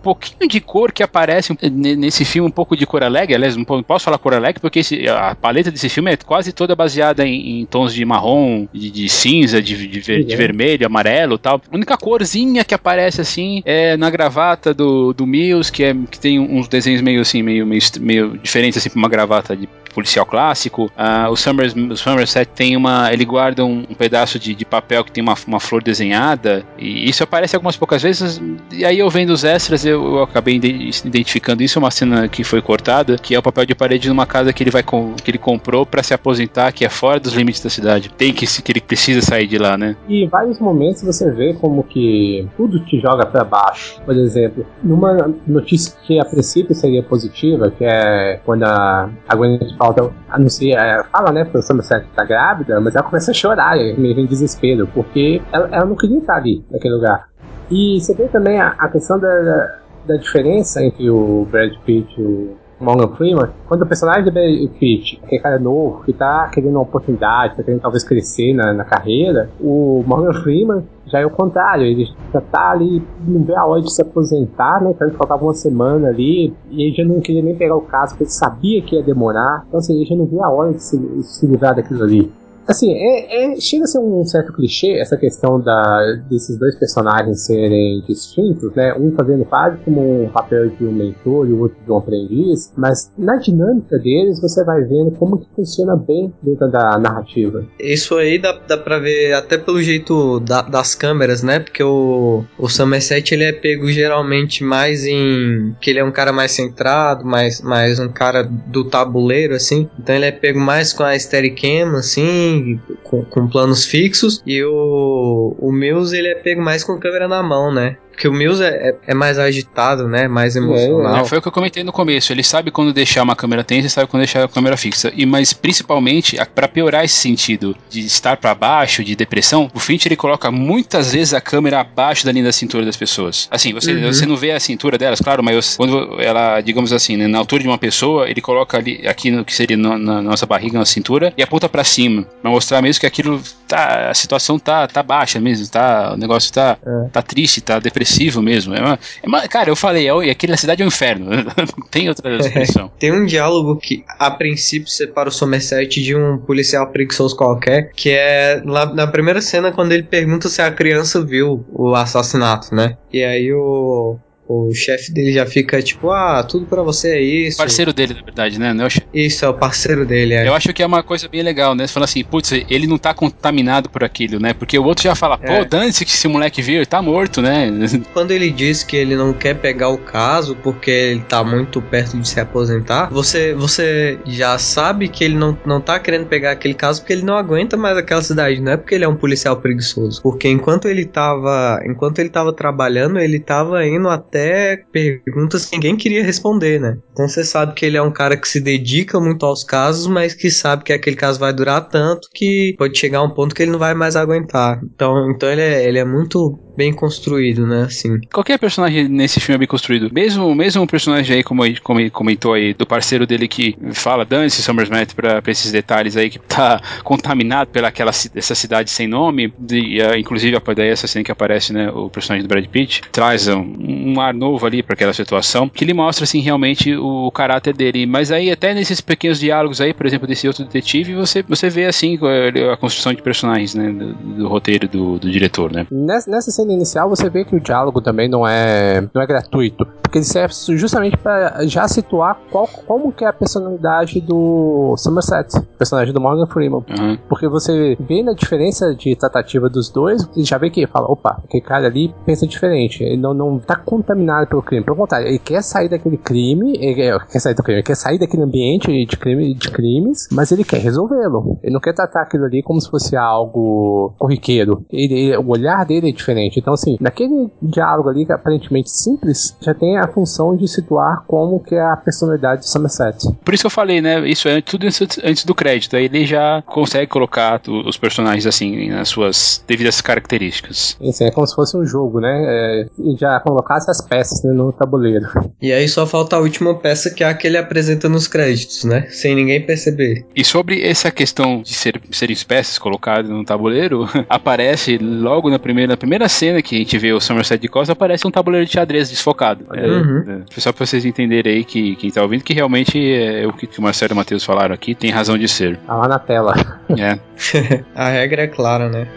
pouquinho de cor que aparece n- nesse filme, um pouco de cor alegre, aliás, não po- não posso falar cor alegre porque esse- a paleta desse filme é quase toda baseada em, em tons de marrom, de, de cinza, de, de, ver- de Uhum. vermelho, amarelo tal. A única corzinha que aparece assim é na gravata do, do Mills, que, é, que tem uns desenhos meio assim, meio, meio, meio diferentes assim pra uma gravata de policial clássico. Ah, o, Summers, o Somerset tem uma. Ele guarda um, um pedaço de, de papel que tem uma, uma flor desenhada. E isso aparece algumas poucas vezes. E aí eu vendo os extras, eu, eu acabei ide- identificando isso. É uma cena que foi cortada, que é o papel de parede numa casa que ele vai com- que ele comprou pra se aposentar, que é fora dos limites da cidade. Tem que que ele precisa sair de lá, né? E em vários momentos você vê como que tudo te joga pra baixo. Por exemplo, numa notícia que a princípio seria positiva, que é quando a, a Gwyneth Paltrow anuncia, é, fala, né, pro Somerset tá grávida, mas ela começa a chorar, meio em desespero, porque ela, ela não queria estar ali, naquele lugar. E você vê também a, a questão da, da diferença entre o Brad Pitt e o Morgan Freeman, quando o personagem Brad Pitt, que é cara novo, que tá querendo uma oportunidade, tá querendo talvez crescer na, na carreira, o Morgan Freeman já é o contrário, ele já tá ali, não vê a hora de se aposentar, né? Tanto faltava uma semana ali, e ele já não queria nem pegar o caso, porque ele sabia que ia demorar, então assim, ele já não via a hora de se, se livrar daquilo ali. Assim, é, é, chega a ser um certo clichê essa questão da, desses dois personagens serem distintos, né? Um fazendo quase como um papel de um mentor e o outro de um aprendiz, mas na dinâmica deles você vai vendo como que funciona bem dentro da narrativa. Isso aí dá, dá pra ver até pelo jeito da, das câmeras, né? Porque o, o Somerset ele é pego geralmente mais em. que ele é um cara mais centrado, mais, mais um cara do tabuleiro, assim. Então ele é pego mais com a Steadicam, assim, com, com planos fixos. E o, o Mills ele é pego mais com câmera na mão, né? Porque o Mills é, é, é mais agitado, né? Mais emocional. É, foi o que eu comentei no começo. Ele sabe quando deixar uma câmera tensa e sabe quando deixar a câmera fixa. E mas principalmente para piorar esse sentido de estar para baixo, de depressão, o Finch ele coloca muitas vezes a câmera abaixo da linha da cintura das pessoas. Assim, você, uhum. você não vê a cintura delas, claro, mas quando ela, digamos assim, né, na altura de uma pessoa, ele coloca ali aqui no que seria no, na nossa barriga, na cintura e aponta para cima, para mostrar mesmo que aquilo tá, a situação tá, tá baixa mesmo, tá, o negócio tá, é. tá triste, tá depressivo mesmo. É uma, é uma, cara, eu falei, é, aquele na cidade é um inferno, não tem outra expressão. tem um diálogo que a princípio separa o Somerset de um policial preguiçoso qualquer, que é na, na primeira cena quando ele pergunta se a criança viu o assassinato, né? E aí o o chefe dele já fica tipo, ah, tudo para você é isso. Parceiro dele, na verdade, né? Não é isso, é o parceiro dele, é. Eu acho que é uma coisa bem legal, né? Você fala assim, putz, ele não tá contaminado por aquilo, né? Porque o outro já fala, pô, é. dane-se que esse moleque vir, tá morto, né? Quando ele diz que ele não quer pegar o caso porque ele tá muito perto de se aposentar, você, você já sabe que ele não, não tá querendo pegar aquele caso porque ele não aguenta mais aquela cidade, não é porque ele é um policial preguiçoso. Porque enquanto ele tava, enquanto ele tava trabalhando, ele tava indo até até perguntas que ninguém queria responder, né? Então você sabe que ele é um cara que se dedica muito aos casos, mas que sabe que aquele caso vai durar tanto que pode chegar a um ponto que ele não vai mais aguentar. Então, então ele, é, ele é muito bem construído, né? Assim. Qualquer personagem nesse filme é bem construído. Mesmo, mesmo o personagem aí, como, como comentou aí, do parceiro dele que fala, dane-se Somersmet pra, pra esses detalhes aí, que tá contaminado pela aquela, essa cidade sem nome, de, uh, inclusive daí essa cena que aparece, né, o personagem do Brad Pitt, traz um, um ar novo ali para aquela situação, que ele mostra, assim, realmente o caráter dele. Mas aí, até nesses pequenos diálogos aí, por exemplo, desse outro detetive, você, você vê, assim, a construção de personagens, né, do, do roteiro do, do diretor, né. Nessa, nessa cena inicial você vê que o diálogo também não é, não é gratuito, porque ele serve justamente para já situar qual, como que é a personalidade do Somerset, personagem do Morgan Freeman. Uhum. Porque você vê na diferença de tratativa dos dois, e já vê que fala, opa, aquele cara ali pensa diferente, ele não, não tá contaminado pelo crime, pelo contrário, ele quer sair daquele crime, ele quer sair do crime, ele quer sair daquele ambiente de, crime, de crimes, mas ele quer resolvê-lo. Ele não quer tratar aquilo ali como se fosse algo corriqueiro. Ele, ele, o olhar dele é diferente. Então, assim, naquele diálogo ali, que é aparentemente simples, já tem a função de situar como que é a personalidade de Somerset. Por isso que eu falei, né? Isso é tudo antes do crédito. Aí ele já consegue colocar os personagens assim nas suas devidas características. Isso é como se fosse um jogo, né? É, já colocasse as peças né, no tabuleiro. E aí só falta a última peça que é a que ele apresenta nos créditos, né? Sem ninguém perceber. E sobre essa questão de ser, serem peças colocadas no tabuleiro, aparece logo na primeira, na primeira cena que a gente vê o Somerset de costas, aparece um tabuleiro de xadrez desfocado. É, uhum. É, só pra vocês entenderem aí que quem tá ouvindo que realmente é o que o Marcelo e o Matheus falaram aqui, tem razão de ser. Tá lá na tela. É. a regra é clara, né?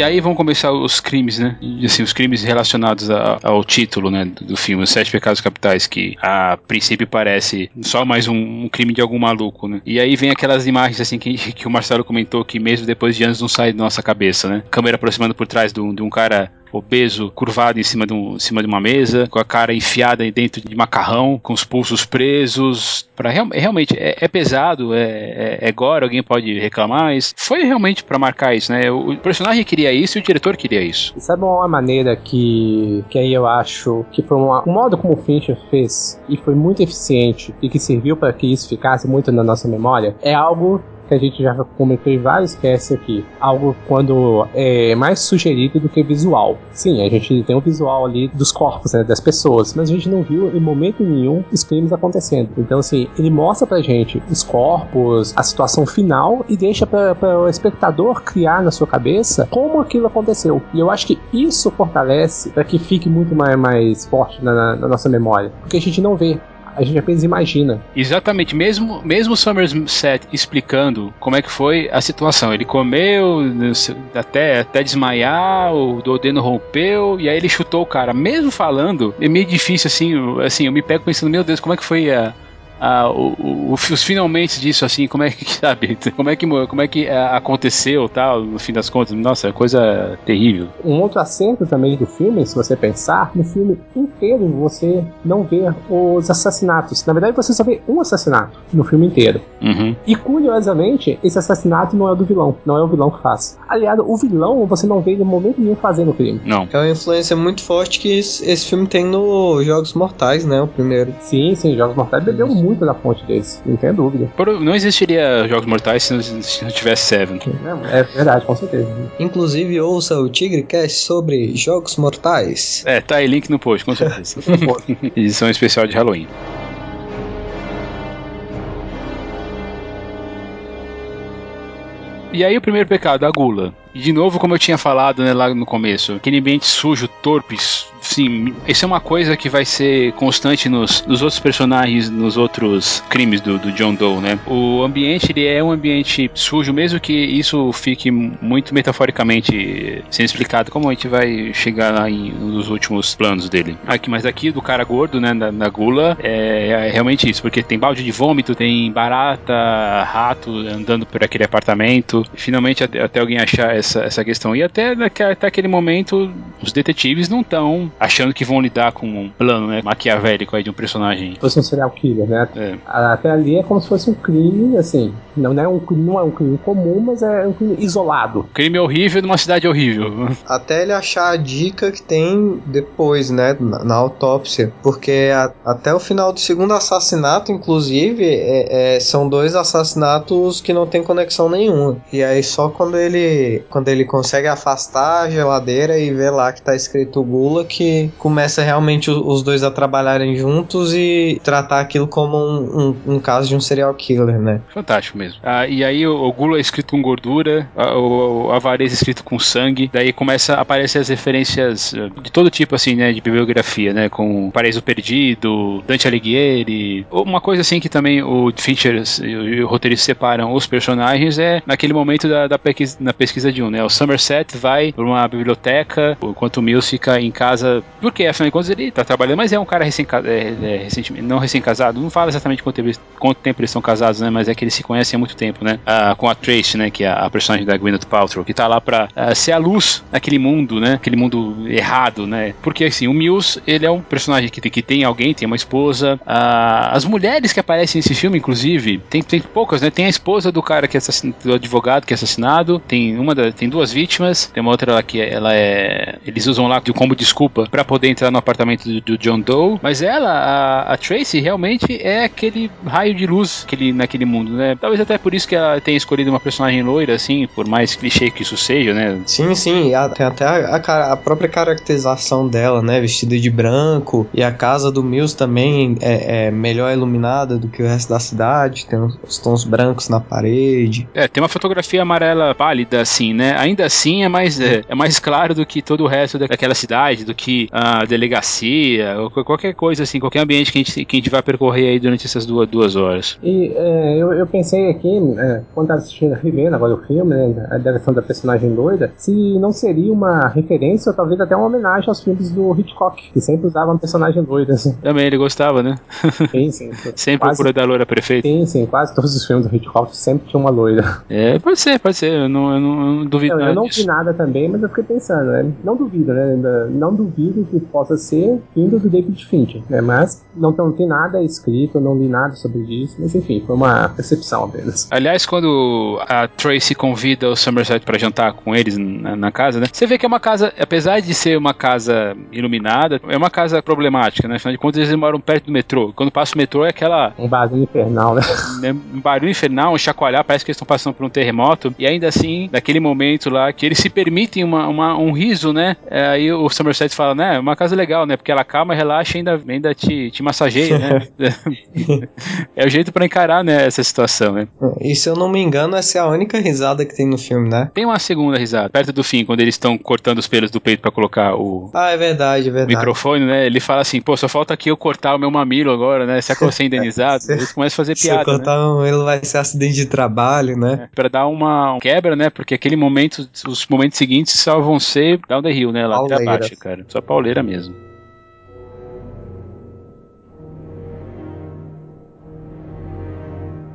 E aí vão começar os crimes, né? Assim, os crimes relacionados a, ao título, né, do, do, filme, Os Sete Pecados Capitais, que a princípio parece só mais um, um, crime de algum maluco, né? E aí vem aquelas imagens, assim, que, que o Marcelo comentou que mesmo depois de anos não sai da nossa cabeça, né? Câmera aproximando por trás de um, de um cara obeso, curvado em cima, de um, em cima de uma mesa, com a cara enfiada dentro de macarrão, com os pulsos presos. Pra, real, realmente, é, é pesado, é, é, é, gore, alguém pode reclamar, mas foi realmente para marcar isso, né? O, o, personagem queria isso e o diretor queria isso. Sabe uma maneira que, que aí eu acho que foi uma, um modo como o Fincher fez e foi muito eficiente e que serviu para que isso ficasse muito na nossa memória? É algo que a gente já comentou em vários casts aqui. Algo quando é mais sugerido do que visual. Sim, a gente tem o visual ali dos corpos, né, das pessoas, mas a gente não viu em momento nenhum os crimes acontecendo. Então, assim, ele mostra pra gente os corpos, a situação final e deixa para o espectador criar na sua cabeça como aquilo aconteceu. E eu acho que isso fortalece para que fique muito mais, mais forte na, na nossa memória. Porque a gente não vê a gente apenas imagina. Exatamente, mesmo, mesmo o Somerset explicando como é que foi a situação. Ele comeu até, até desmaiar, o Dodeno rompeu, e aí ele chutou o cara. Mesmo falando, é meio difícil assim, assim, eu me pego pensando, meu Deus, como é que foi a ah, o, o, os finalmente disso, assim, como é que, sabe, como é que, como é que ah, aconteceu, tal, no fim das contas, nossa, é coisa terrível. Um outro acento também do filme, se você pensar, no filme inteiro você não vê os assassinatos. Na verdade, você só vê um assassinato no filme inteiro. Uhum. E curiosamente, esse assassinato não é do vilão, não é o vilão que faz. Aliás, o vilão você não vê em momento nenhum fazendo o crime. Não. É uma influência muito forte que esse, esse filme tem no Jogos Mortais, né? O primeiro. Sim, sim, Jogos Mortais bebeu muito muito da fonte desse, não tem dúvida. Não existiria Jogos Mortais se não, se não tivesse Seven. É, é verdade, com certeza. Inclusive, ouça o Tigrecast sobre Jogos Mortais. É, tá aí link no post, com certeza. Edição especial de Halloween. E aí o primeiro pecado, a gula. E de novo, como eu tinha falado né, lá no começo, aquele ambiente sujo, torpes, sim, isso é uma coisa que vai ser constante nos, nos outros personagens, nos outros crimes do, do, John Doe, né? O ambiente, ele é um ambiente sujo, mesmo que isso fique muito metaforicamente sendo explicado, como a gente vai chegar lá em, nos últimos planos dele. Aqui, mas aqui, do cara gordo, né, na, na gula, é, é, realmente isso, porque tem balde de vômito, tem barata, rato andando por aquele apartamento, finalmente até, até alguém achar essa, essa questão. E até, até aquele momento, os detetives não estão achando que vão lidar com um plano né, maquiavélico aí de um personagem. Fosse um serial killer, né? É. Até ali é como se fosse um crime, assim. Não, não, é um, não é um crime comum, mas é um crime isolado. Crime horrível numa cidade horrível. Até ele achar a dica que tem depois, né? Na, na autópsia. Porque a, até o final do segundo assassinato, inclusive, é, é, são dois assassinatos que não tem conexão nenhuma. E aí só quando ele quando ele consegue afastar a geladeira e ver lá que tá escrito Gula, que começa realmente os dois a trabalharem juntos e tratar aquilo como um, um, um caso de um serial killer, né? Fantástico mesmo. Ah, e aí o, o, Gula é escrito com gordura, a, o, a Avareza é escrito com sangue, daí começa a aparecer as referências eh, de todo tipo, assim, né, de bibliografia, né, com Paraíso Perdido, Dante Alighieri, uma coisa assim que também o Fincher e o roteirista separam os personagens é naquele momento da, da pesquisa, na pesquisa de né? O Somerset vai para uma biblioteca, enquanto o Mills fica em casa, porque afinal de contas ele tá trabalhando, mas é um cara recém, é, é, recentemente, não recém-casado, não fala exatamente quanto, tempo, quanto tempo eles estão casados, né? Mas é que eles se conhecem há muito tempo, né? Ah, com a Trace, né? Que é a personagem da Gwyneth Paltrow, que tá lá pra ah, ser a luz naquele mundo, né? Aquele mundo errado, né? Porque assim, o Mills, ele é um personagem que tem, que tem alguém, tem uma esposa. Ah, as mulheres que aparecem nesse filme, inclusive, tem, tem poucas, né? Tem a esposa do cara que é assassinado, do advogado que é assassinado, tem uma da, tem duas vítimas, tem uma outra lá que ela é. Eles usam lá de como desculpa para poder entrar no apartamento do, do, John Doe. Mas ela, a, a Tracy, realmente é aquele raio de luz aquele, naquele mundo, né? Talvez até por isso que ela tenha escolhido uma personagem loira, assim, por mais clichê que isso seja, né? Sim, sim. tem até a, a, a, própria caracterização dela, né? Vestida de branco. E a casa do Mills também é, é melhor iluminada do que o resto da cidade. Tem os tons brancos na parede. É, tem uma fotografia amarela pálida, assim, né? Ainda assim é mais, é, é, mais claro do que todo o resto daquela cidade, do que a delegacia, ou qualquer coisa assim, qualquer ambiente que a gente, que a gente vai percorrer aí durante essas duas, duas horas. E é, eu, eu pensei aqui, é, quando estava assistindo, revendo agora o filme, né, a direção da personagem doida, se não seria uma referência ou talvez até uma homenagem aos filmes do Hitchcock, que sempre usava uma personagem doida. Assim. Também ele gostava, né? Sim, sim. sempre quase, procura da loira perfeita. Sim, sim, quase todos os filmes do Hitchcock sempre tinha uma loira. É, pode ser, pode ser, eu não, eu não, eu não duvido eu, eu não vi nada também, mas eu fiquei pensando, né? Não duvido, né? Não duvido que possa ser vindo do David Fincher, né? Mas não, não tem nada escrito, não li nada sobre isso, mas enfim, foi uma percepção apenas. Aliás, quando a Tracy convida o Somerset para jantar com eles na, na, casa, né? Você vê que é uma casa, apesar de ser uma casa iluminada, é uma casa problemática, né? Afinal de contas, eles moram perto do metrô. Quando passa o metrô é aquela. Um barulho infernal, né? né? Um barulho infernal, um chacoalhar, parece que eles estão passando por um terremoto. E ainda assim, naquele momento lá, que eles se permitem uma, uma um riso, né? É, aí o Somerset fala, né? Uma casa legal, né? Porque ela calma, relaxa e ainda, ainda te, te massageia, né? é o jeito para encarar, né? Essa situação, né? E se eu não me engano, essa é a única risada que tem no filme, né? Tem uma segunda risada, perto do fim, quando eles estão cortando os pelos do peito para colocar o. Ah, é verdade, é verdade. Microfone, né? Ele fala assim, pô, só falta aqui eu cortar o meu mamilo agora, né? Será que eu vou ser indenizado? eles começam a fazer piada. Se eu cortar né? ele vai ser acidente de trabalho, né? É, pra dar uma quebra, né? Porque aquele momento, os momentos seguintes só vão ser down the hill, né? Lá abaixo, cara. Só pauleira mesmo.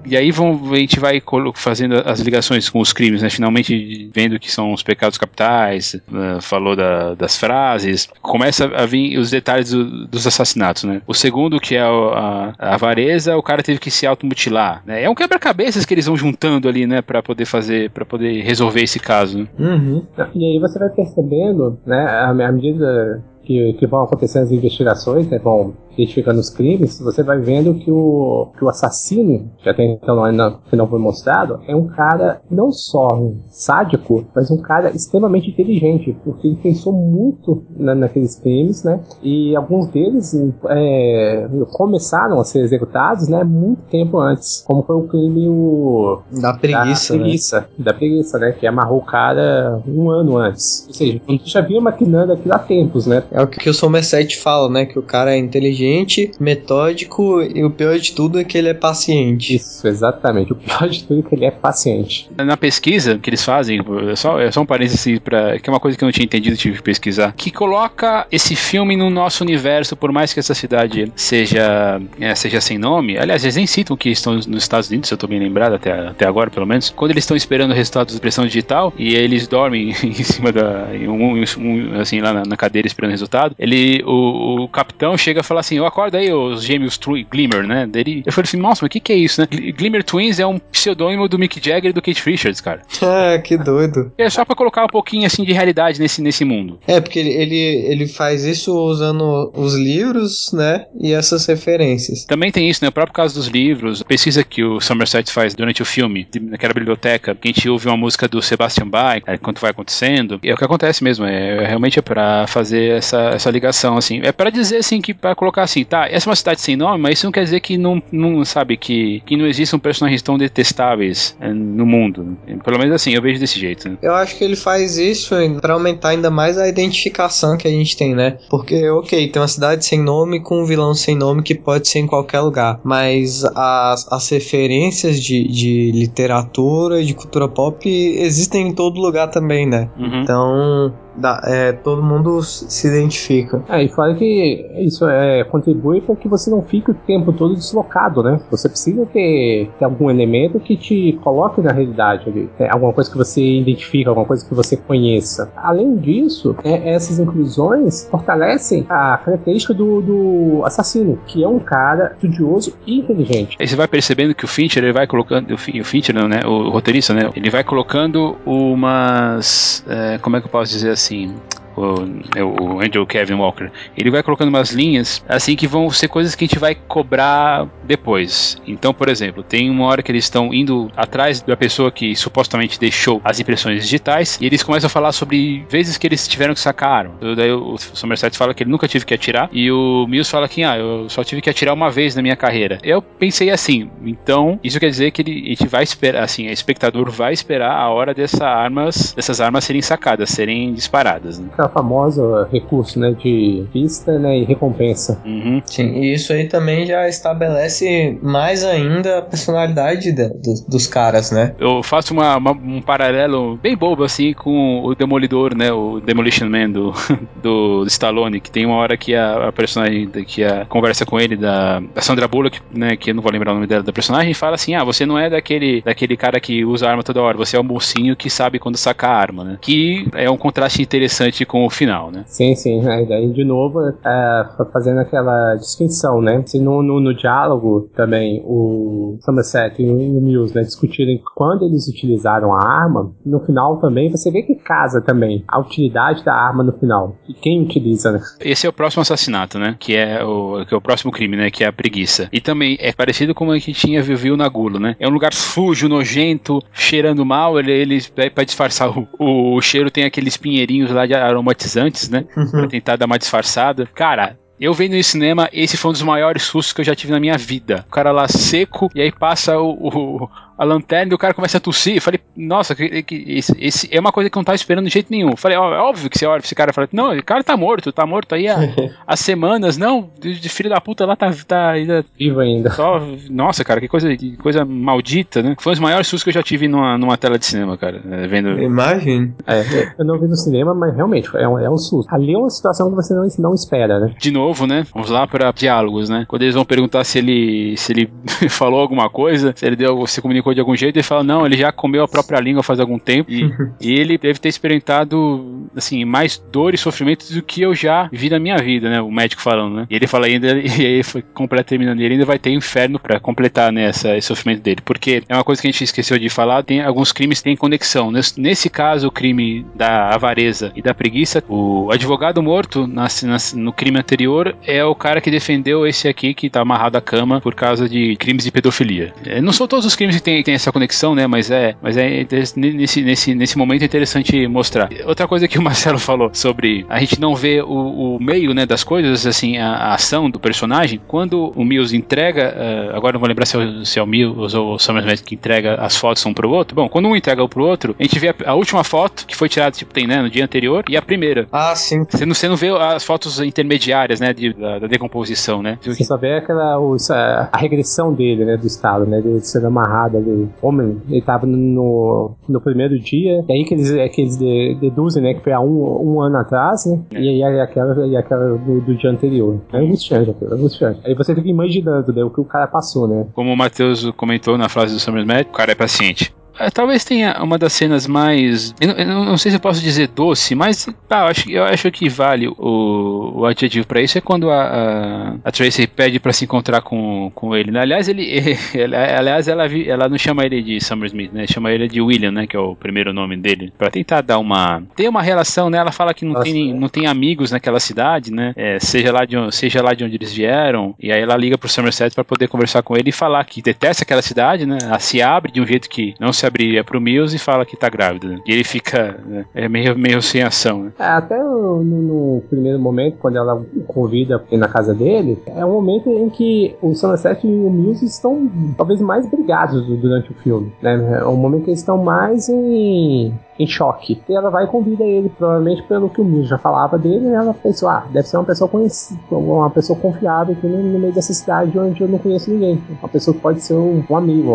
E aí vão, a gente vai fazendo as ligações com os crimes, né? Finalmente vendo que são os pecados capitais, uh, falou da, das frases, começa a vir os detalhes do, dos assassinatos, né? O segundo, que é a, a avareza, o cara teve que se automutilar, né? É um quebra-cabeças que eles vão juntando ali, né? Pra poder fazer, para poder resolver esse caso, né? Uhum. E aí você vai percebendo, né? À medida que, que vão acontecendo as investigações, né, vão identificando os crimes, você vai vendo que o, que o assassino, que até então não, que não foi mostrado, é um cara não só sádico, mas um cara extremamente inteligente, porque ele pensou muito na, naqueles crimes, né? E alguns deles é, começaram a ser executados, né? Muito tempo antes, como foi o crime o, da preguiça, da preguiça, né? da preguiça, né? Que amarrou o cara um ano antes. Ou seja, a gente já vinha maquinando aquilo há tempos, né? É o que o Somerset fala, né? Que o cara é inteligente, metódico e o pior de tudo é que ele é paciente. Isso, exatamente. O pior de tudo é que ele é paciente. Na pesquisa que eles fazem, é só, é só um parênteses para que é uma coisa que eu não tinha entendido, tive que pesquisar, que coloca esse filme no nosso universo, por mais que essa cidade seja, é, seja sem nome. Aliás, eles nem citam que estão nos Estados Unidos, se eu tô bem lembrado até, até agora, pelo menos. Quando eles estão esperando o resultado da impressão digital e eles dormem em cima da. Um, um, assim, lá na, na cadeira esperando o resultado resultado, ele, o, o capitão chega a falar assim, eu acordo aí os gêmeos Glimmer, né? Dele, eu falei assim, nossa, mas o que que é isso, né? Glimmer Twins é um pseudônimo do Mick Jagger e do Kate Richards, cara. Ah, que doido. É só pra colocar um pouquinho, assim, de realidade nesse, nesse mundo. É, porque ele, ele, ele faz isso usando os livros, né? E essas referências. Também tem isso, né? O próprio caso dos livros, a pesquisa que o Somerset faz durante o filme, naquela biblioteca, que a gente ouve uma música do Sebastian Bach, enquanto vai acontecendo, é o que acontece mesmo, é, realmente é pra fazer essa essa, essa ligação, assim. É para dizer, assim, que para colocar assim, tá, essa é uma cidade sem nome, mas isso não quer dizer que não, não sabe, que, que não existam personagens tão detestáveis é, no mundo. Pelo menos assim, eu vejo desse jeito. Né? Eu acho que ele faz isso para aumentar ainda mais a identificação que a gente tem, né? Porque, ok, tem uma cidade sem nome com um vilão sem nome que pode ser em qualquer lugar, mas as, as referências de, de literatura, de cultura pop existem em todo lugar também, né? Uhum. Então, da, é, todo mundo se identifica. É, e fora que isso é, contribui para que você não fique o tempo todo deslocado, né? Você precisa ter, ter algum elemento que te coloque na realidade ali. É, alguma coisa que você identifica, alguma coisa que você conheça. Além disso, é, essas inclusões fortalecem a característica do, do, assassino, que é um cara estudioso e inteligente. Aí você vai percebendo que o Fincher ele vai colocando, o Fincher não, né? O roteirista, né? Ele vai colocando umas, é, como é que eu posso dizer assim? Assim o, o Andrew Kevin Walker, ele vai colocando umas linhas assim que vão ser coisas que a gente vai cobrar depois. Então, por exemplo, tem uma hora que eles estão indo atrás da pessoa que supostamente deixou as impressões digitais e eles começam a falar sobre vezes que eles tiveram que sacar. Daí o Somerset fala que ele nunca tive que atirar e o Mills fala que ah, eu só tive que atirar uma vez na minha carreira. Eu pensei assim, então isso quer dizer que ele, a gente vai esperar, assim, o espectador vai esperar a hora dessa armas, dessas armas serem sacadas, serem disparadas. Né? A famosa recurso né, de vista né, e recompensa. Uhum. Sim, e isso aí também já estabelece mais ainda a personalidade de, de, dos caras, né? Eu faço uma, uma, um paralelo bem bobo assim com o Demolidor, né? O Demolition Man do, do Stallone, que tem uma hora que a, a personagem que a conversa com ele da, da Sandra Bullock, né? Que eu não vou lembrar o nome dela da personagem, fala assim: ah, você não é daquele, daquele cara que usa arma toda hora, você é o mocinho que sabe quando sacar a arma, né? Que é um contraste interessante com com o final, né? Sim, sim. Aí, daí, de novo, é, fazendo aquela distinção, né? Se no, no, no diálogo também o Somerset e o Mills né, discutirem quando eles utilizaram a arma, no final também você vê que casa também a utilidade da arma no final. E quem utiliza, né? Esse é o próximo assassinato, né? Que é o, que é o próximo crime, né? Que é a preguiça. E também é parecido com o que tinha viu na Gula, né? É um lugar sujo, nojento, cheirando mal. Ele, ele para disfarçar o, o, o, cheiro, tem aqueles pinheirinhos lá de aromatizantes, né? Uhum. Pra tentar dar uma disfarçada. Cara, eu vendo no cinema, esse foi um dos maiores sustos que eu já tive na minha vida. O cara lá seco, e aí passa o, o, a lanterna e o cara começa a tossir. Eu falei, nossa, que, que, esse, esse, é uma coisa que eu não tava esperando de jeito nenhum. Eu falei, ó, é óbvio que você olha pra esse cara e fala, não, o cara tá morto, tá morto aí há, há semanas, não, de, de, filho da puta lá tá, tá ainda. Vivo ainda. Só, nossa, cara, que coisa, que coisa maldita, né? Foi um dos maiores sustos que eu já tive numa, numa tela de cinema, cara. É, vendo. Imagem. É, eu não vi no cinema, mas realmente é um, é um susto. Ali é uma situação que você não, não espera, né? De novo, né? Vamos lá para diálogos, né? Quando eles vão perguntar se ele se ele falou alguma coisa, se ele deu, se comunicou de algum jeito, ele fala não, ele já comeu a própria língua faz algum tempo e, e ele deve ter experimentado assim mais dor e sofrimento do que eu já vi na minha vida, né? O médico falando, né? E ele fala ainda e aí foi completo terminando, ele ainda vai ter inferno para completar né, essa, esse sofrimento dele, porque é uma coisa que a gente esqueceu de falar, tem alguns crimes têm conexão. Nesse, nesse caso, o crime da avareza e da preguiça, o advogado morto na, na, no crime anterior é o cara que defendeu esse aqui que tá amarrado à cama por causa de crimes de pedofilia. É, não são todos os crimes que têm, tem essa conexão, né? Mas é, mas é nesse, nesse, nesse momento é interessante mostrar. Outra coisa que o Marcelo falou sobre a gente não vê o, o meio, né, das coisas, assim, a, a, ação do personagem. Quando o Mills entrega, uh, agora não vou lembrar se é o, se é o Mills ou o Somerset que entrega as fotos um pro outro. Bom, quando um entrega um pro outro, a gente vê a, a última foto que foi tirada, tipo, tem, né, no dia anterior e a primeira. Ah, sim. Você não, você não vê as fotos intermediárias, né, de, da, da decomposição, né? Você só vê aquela, o, a regressão dele, né, do estado, né, de ser amarrado Homem, ele tava no, no primeiro dia, e aí que eles, é que eles deduzem, né, que foi há um, um ano atrás, né, e aí aquela, e aquela do, do dia anterior. É angustiante é angustiante. Aí você fica imaginando, né, o que o cara passou, né. Como o Matheus comentou na frase do Summer o cara é paciente. É, talvez tenha uma das cenas mais. Eu não, eu não, sei se eu posso dizer doce, mas tá, eu, acho, eu acho que vale o, o adjetivo para isso é quando a, a, a Tracy pede para se encontrar com, com ele. Né? Aliás, ele, ele, aliás, ela, ela não chama ele de Summer Smith, né? Chama ele de William, né? Que é o primeiro nome dele. para tentar dar uma. Tem uma relação, né? Ela fala que não, tem, não tem amigos naquela cidade, né? É, seja, lá de, seja lá de onde eles vieram. E aí ela liga pro Somerset para poder conversar com ele e falar que detesta aquela cidade, né? Ela se abre de um jeito que não se abriria pro Mills e fala que tá grávida. Né? E ele fica né, é meio, meio sem ação. Né? É, até no, no, primeiro momento, quando ela convida ir na casa dele, é um momento em que o Somerset e o Mills estão talvez mais brigados durante o filme. Né? É um momento que eles estão mais em em choque. E ela vai e convida ele, provavelmente pelo que o Mills já falava dele, ela pensou, ah, deve ser uma pessoa conhecida, uma pessoa confiável aqui no, no, meio dessa cidade onde eu não conheço ninguém. Uma pessoa que pode ser um, um amigo,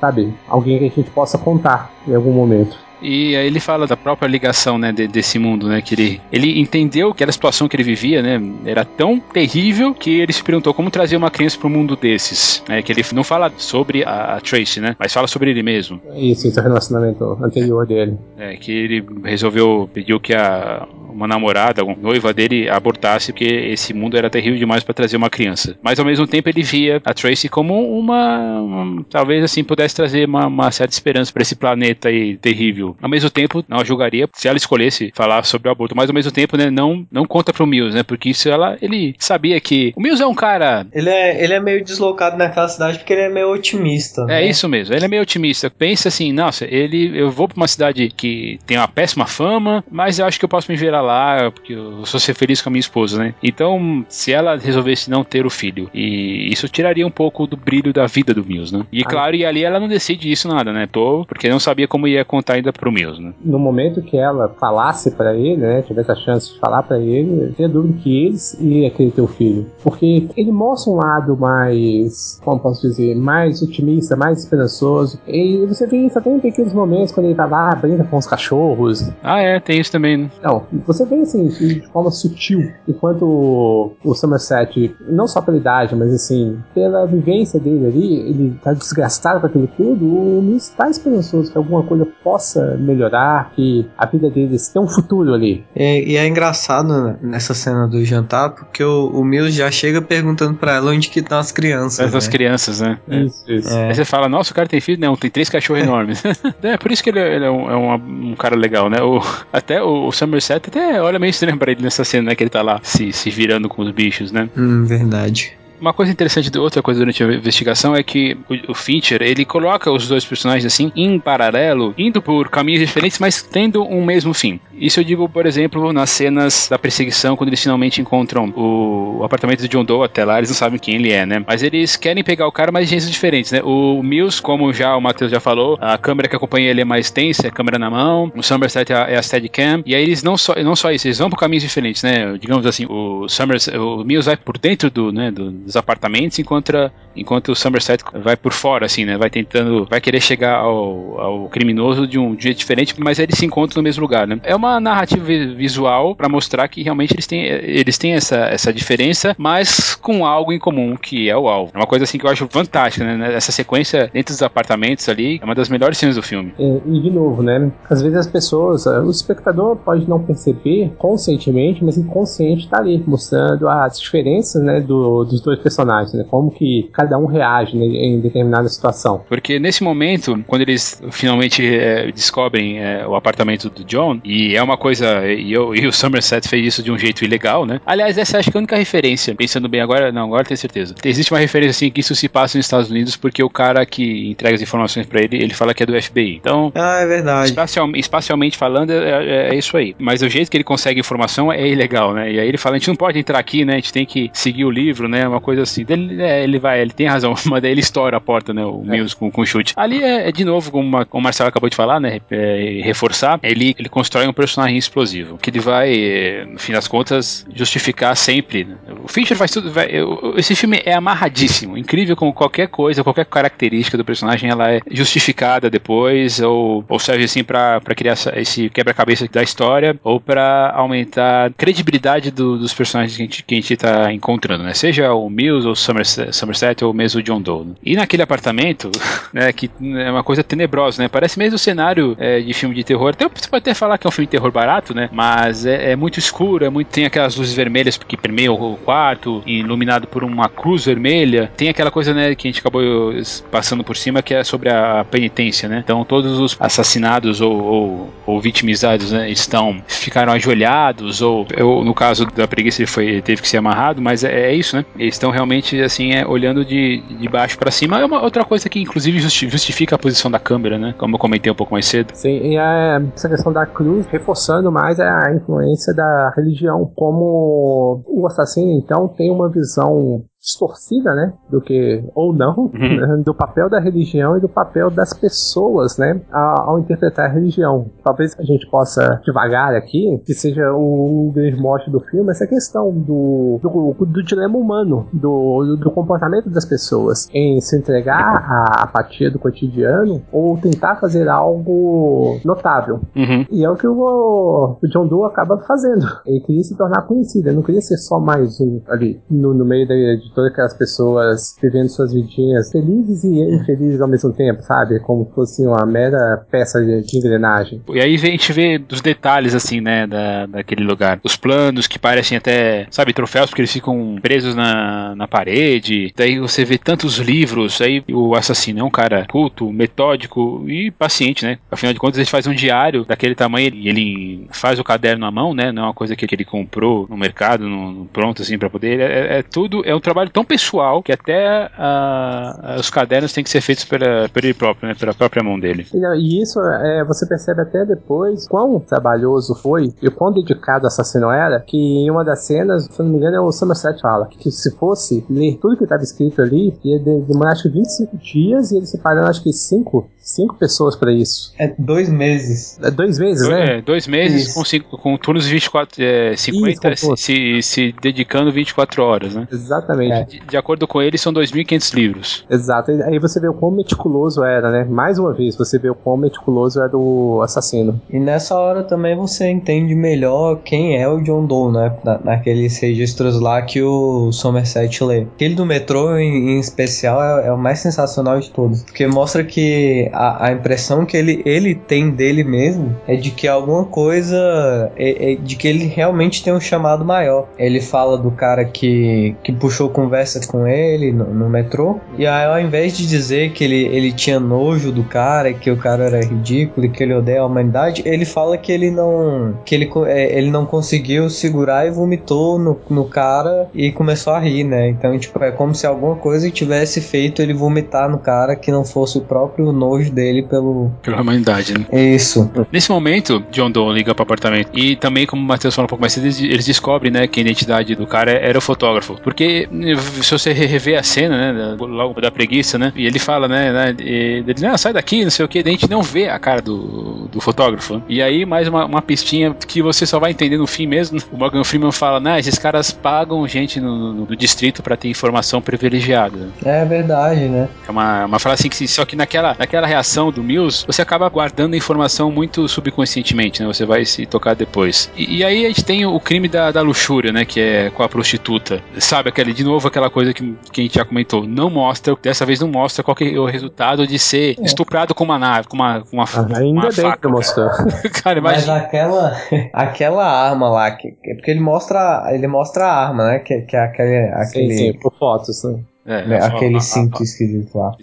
sabe? Alguém que a gente possa contar em algum momento. E aí ele fala da própria ligação, né, de, desse mundo, né, que ele, ele entendeu que a situação que ele vivia, né, era tão terrível que ele se perguntou como trazer uma criança para um mundo desses, né, que ele não fala sobre a, a, Tracy, né, mas fala sobre ele mesmo. Isso, esse é o relacionamento anterior dele. É, que ele resolveu, pediu que a uma namorada, uma noiva dele abortasse porque esse mundo era terrível demais para trazer uma criança. Mas ao mesmo tempo ele via a Tracy como uma, uma talvez assim pudesse trazer uma, uma certa esperança para esse planeta aí terrível. Ao mesmo tempo, não a julgaria se ela escolhesse falar sobre o aborto, mas ao mesmo tempo, né, não não conta pro Mills, né? Porque isso ela ele sabia que o Mills é um cara ele é ele é meio deslocado naquela cidade porque ele é meio otimista. É né? isso mesmo. Ele é meio otimista. Pensa assim, nossa, ele eu vou para uma cidade que tem uma péssima fama, mas eu acho que eu posso me virar lá, porque eu sou ser feliz com a minha esposa, né? Então, se ela resolvesse não ter o filho, e isso tiraria um pouco do brilho da vida do Mills, né? E claro, e ali ela não decide isso nada, né? Tô, porque não sabia como ia contar ainda pro Mills, né? No momento que ela falasse para ele, né? Tivesse a chance de falar para ele, eu tinha dúvida que eles iriam aquele teu filho. Porque ele mostra um lado mais, como posso dizer, mais otimista, mais esperançoso. E você vê isso até em pequenos momentos quando ele tá lá, brinca com os cachorros. Ah, é, tem isso também, né? Não, você vê assim, de forma sutil, enquanto o, o Somerset, não só pela idade, mas assim, pela vivência dele ali, ele tá desgastado com aquilo tudo, o Mills está esperançoso que alguma coisa possa melhorar, que a vida deles tem um futuro ali. É, e é engraçado nessa cena do jantar, porque o, o Mills já chega perguntando pra ela onde que estão as crianças. As né? crianças, né? Isso, isso. É. Aí você fala, nossa, o cara tem filho? Não, tem três cachorros enormes. é por isso que ele é, ele é um, é um- um cara legal, né? O, até o, o Somerset até olha meio estranho pra ele nessa cena, né? Que ele tá lá se, se virando com os bichos, né? Hum, verdade. Uma coisa interessante, de outra coisa durante a investigação é que o, o Fincher, ele coloca os dois personagens assim, em paralelo, indo por caminhos diferentes, mas tendo um mesmo fim. Isso eu digo, por exemplo, nas cenas da perseguição, quando eles finalmente encontram o, o apartamento do John Doe até lá, eles não sabem quem ele é, né? Mas eles querem pegar o cara, mas de jeitos diferentes, né? O Mills, como já o Matheus já falou, a câmera que acompanha ele é mais tensa, é a câmera na mão, o Somerset é a, é a Steadicam, e aí eles não só, não só isso, eles vão por caminhos diferentes, né? Digamos assim, o Somerset, o Mills vai por dentro do, né, do- dos apartamentos, enquanto, enquanto o Somerset vai por fora, assim, né? Vai tentando, vai querer chegar ao, ao criminoso de um, jeito diferente, mas eles se encontram no mesmo lugar, né? É uma narrativa vi- visual pra mostrar que realmente eles têm, eles têm essa, essa diferença, mas com algo em comum, que é o alvo. É uma coisa assim que eu acho fantástica, né? Essa sequência dentro dos apartamentos ali é uma das melhores cenas do filme. É, E de novo, né? Às vezes as pessoas, eh, o espectador pode não perceber conscientemente, mas inconsciente tá ali, mostrando as diferenças, né, do- dos dois personagens, né? Como que cada um reage né, em determinada situação. Porque nesse momento, quando eles finalmente é, descobrem é, o apartamento do John, e é uma coisa. E, eu- e o Somerset fez isso de um jeito ilegal, né? Aliás, essa acho que é a única referência. Pensando bem agora, não, agora tenho certeza. Existe uma referência assim que isso se passa nos Estados Unidos porque o cara que entrega as informações pra ele, ele fala que é do FBI. Então. Ah, é verdade. Espacial, espacialmente falando, é, é- é isso aí. Mas o jeito que ele consegue informação é ilegal, né? E aí ele fala: a gente não pode entrar aqui, né? A gente tem que seguir o livro, né? Uma coisa assim. Ele, é, ele vai, ele tem razão, mas daí ele estoura a porta, né? O Mills com, com chute. Ali é, é de novo, como, uma- como o Marcelo acabou de falar, né? é, reforçar, ele, ele constrói um personagem explosivo. Que ele vai, é, no fim das contas, justificar sempre. né? O Fincher faz tudo. vai- eu- esse filme é amarradíssimo. Incrível como qualquer coisa, qualquer característica do personagem, ela é justificada depois, ou, ou serve assim pra, pra criar essa- esse quebra-cabeça da história, ou pra aumentar a credibilidade do- dos personagens que a, gente, que a gente tá encontrando, né? Seja o Mills, ou Somerset, Somerset ou mesmo John Doe. né? E naquele apartamento, né, que é uma coisa tenebrosa, né? Parece mesmo cenário é, de filme de terror. Até, você pode até falar que é um filme de terror barato, né? Mas é, é muito escuro, é muito, tem aquelas luzes vermelhas que permeiam o quarto, iluminado por uma cruz vermelha. Tem aquela coisa, né, que a gente acabou passando por cima, que é sobre a penitência, né? Então todos os assassinados ou, ou, ou vitimizados, né, estão ficaram ajoelhados ou, ou no caso da preguiça ele foi teve que ser amarrado, mas é, é isso, né? Eles estão realmente assim é, olhando de, de baixo para cima. É uma outra coisa que inclusive justi- justifica a posição da câmera, né? Como eu comentei um pouco mais cedo. Sim, e é, essa questão da cruz, reforçando mais a influência da religião. Como o assassino, então, tem uma visão distorcida, né, do que, ou não, né, do papel da religião e do papel das pessoas, né, a- ao interpretar a religião. Talvez a gente possa devagar aqui, que seja o, o grande mote do filme, essa questão do, do, do dilema humano, do, do comportamento das pessoas em se entregar à apatia do cotidiano ou tentar fazer algo notável. Uhum. E é o que o, o John Doe acaba fazendo. Ele queria se tornar conhecido, ele não queria ser só mais um ali, no, no meio de todas aquelas pessoas vivendo suas vidinhas felizes e infelizes ao mesmo tempo, sabe? Como se fosse uma mera peça de, de engrenagem. E aí a gente vê dos detalhes, assim, né, da, daquele lugar. Os planos que parecem até, sabe, troféus, porque eles ficam presos na, na parede. Daí você vê tantos livros. Aí o assassino é um cara culto, metódico e paciente, né? Afinal de contas, ele faz um diário daquele tamanho e ele faz o caderno à mão, né? Não é uma coisa que ele comprou no mercado, no, pronto, assim, pra poder. É, é tudo, é um trabalho tão pessoal que até ah, os cadernos têm que ser feitos pela, por ele próprio, né? Pela própria mão dele. E, e isso é, você percebe até depois quão trabalhoso foi e quão dedicado o assassino era, que em uma das cenas, se não me engano, é o Somerset fala que se fosse ler tudo que estava escrito ali, ia de- demorar acho que 25 dias e eles separaram acho que 5 cinco pessoas para isso. É dois meses. É dois meses, né? É, dois meses Isso. com, cinco, com turnos de 24, é, 50, Isso, com se, se dedicando 24 horas, né? Exatamente. É. de, de, acordo com ele, são 2.500 livros. Exato. Aí você vê o quão meticuloso era, né? Mais uma vez, você vê o quão meticuloso era o assassino. E nessa hora também você entende melhor quem é o John Doe, né? Na, naqueles registros lá que o Somerset lê. Aquele do metrô, em, em especial, é, é, o mais sensacional de todos. Porque mostra que a, a, impressão que ele, ele tem dele mesmo é de que alguma coisa. É, é de que ele realmente tem um chamado maior. Ele fala do cara que, que puxou conversa com ele no, no metrô. E aí, ao invés de dizer que ele, ele tinha nojo do cara, que o cara era ridículo e que ele odeia a humanidade, ele fala que ele não. que ele, é, ele não conseguiu segurar e vomitou no, no cara e começou a rir, né? Então, tipo, é como se alguma coisa tivesse feito ele vomitar no cara que não fosse o próprio nojo dele pelo. Pela humanidade, né? Isso. Nesse momento, John Doe liga pro apartamento. E também, como o Matheus falou um pouco mais cedo, eles descobrem, né, que a identidade do cara era o fotógrafo. Porque se você rever a cena, né, logo da preguiça, né, e ele fala, né, né ele, não, sai daqui, não sei o que, a gente não vê a cara do, do fotógrafo. E aí, mais uma, uma pistinha que você só vai entender no fim mesmo. O Morgan Freeman fala, né, esses caras pagam gente no, no, no distrito para ter informação privilegiada. É verdade, né? É uma, uma frase assim que, só que naquela, naquela reação do Mills, você acaba guardando a informação muito subconscientemente, né, você vai se tocar depois. E, e aí a gente tem o crime da, da luxúria, né, que é com a prostituta. Sabe, aquele, de novo, aquela coisa que, que a gente já comentou, não mostra, dessa vez não mostra qual é o resultado de ser é. estuprado com uma nave, com uma, com uma, Ainda uma bem faca, que mostrou. Cara, Mas aquela, aquela arma lá, que, porque ele mostra, ele mostra a arma, né, que, que é aquele... aquele... Sim, sim, por fotos, né? É, né, aquele cinto esquisito lá.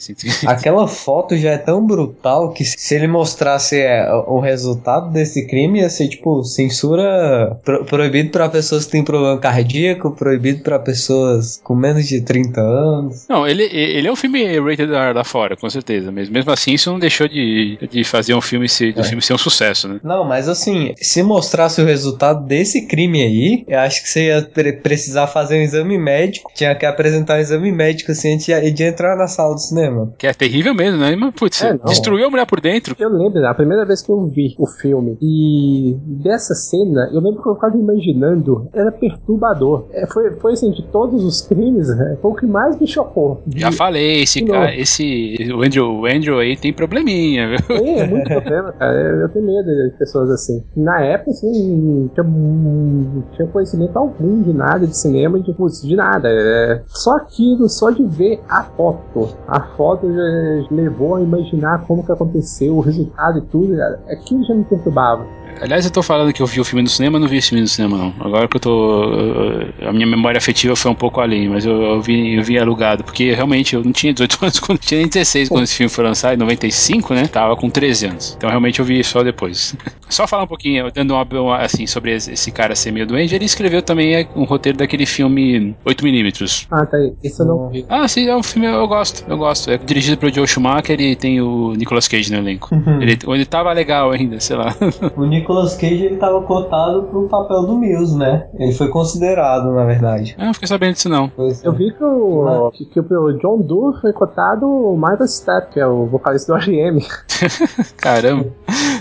Aquela foto já é tão brutal que se ele mostrasse é, o resultado desse crime ia ser tipo censura pro, proibido para pessoas que têm problema cardíaco, proibido para pessoas com menos de 30 anos. Não, ele, ele é um filme rated da, da fora, com certeza. Mas mesmo assim, isso não deixou de, de fazer um filme ser, é. filme ser um sucesso, né? Não, mas assim, se mostrasse o resultado desse crime aí, eu acho que você ia pre precisar fazer um exame médico, tinha que apresentar um exame médico médico, assim, de, de entrar na sala do cinema. Que é terrível mesmo, né? Mas, putz, é, destruiu a mulher por dentro. Eu lembro, a primeira vez que eu vi o filme e dessa cena, eu lembro que eu ficava imaginando, era perturbador. É, foi, foi assim, de todos os crimes, né, foi o que mais me chocou. De... Já falei, esse cara, esse, o Andrew, o Andrew aí tem probleminha, viu? Tem, é muito problema, cara. Eu tenho medo de pessoas assim. Na época, assim, tinha, tinha conhecimento algum de nada de cinema, de, de nada. É, só aquilo, só de ver a foto. A foto já levou a imaginar como que aconteceu, o resultado e tudo. Aquilo já me perturbava. Aliás, eu tô falando que eu vi o filme no cinema, não vi esse filme no cinema, não. Agora que eu tô. A minha memória afetiva foi um pouco além, mas eu, eu, vi, eu vi alugado, porque realmente eu não tinha 18 anos quando tinha nem 16 quando esse filme foi lançado, em 95, né? Tava com 13 anos. Então realmente eu vi só depois. Só falar um pouquinho, dando uma, assim, sobre esse cara ser meio doente, ele escreveu também um roteiro daquele filme 8mm. Ah, tá aí. Isso eu não vi. Ah, sim, é um filme eu gosto, eu gosto. É dirigido pelo Joe Schumacher e tem o Nicolas Cage no elenco. Uhum. ele, ele tava legal ainda, sei lá. O Nicolas Cage ele tava cotado pro papel do Mills, né? Ele foi considerado, na verdade. Eu não fiquei sabendo disso, não. Pois eu é. vi que o, que, que o John Doe foi cotado o Michael Stipe, que é o vocalista do R.E.M. Caramba.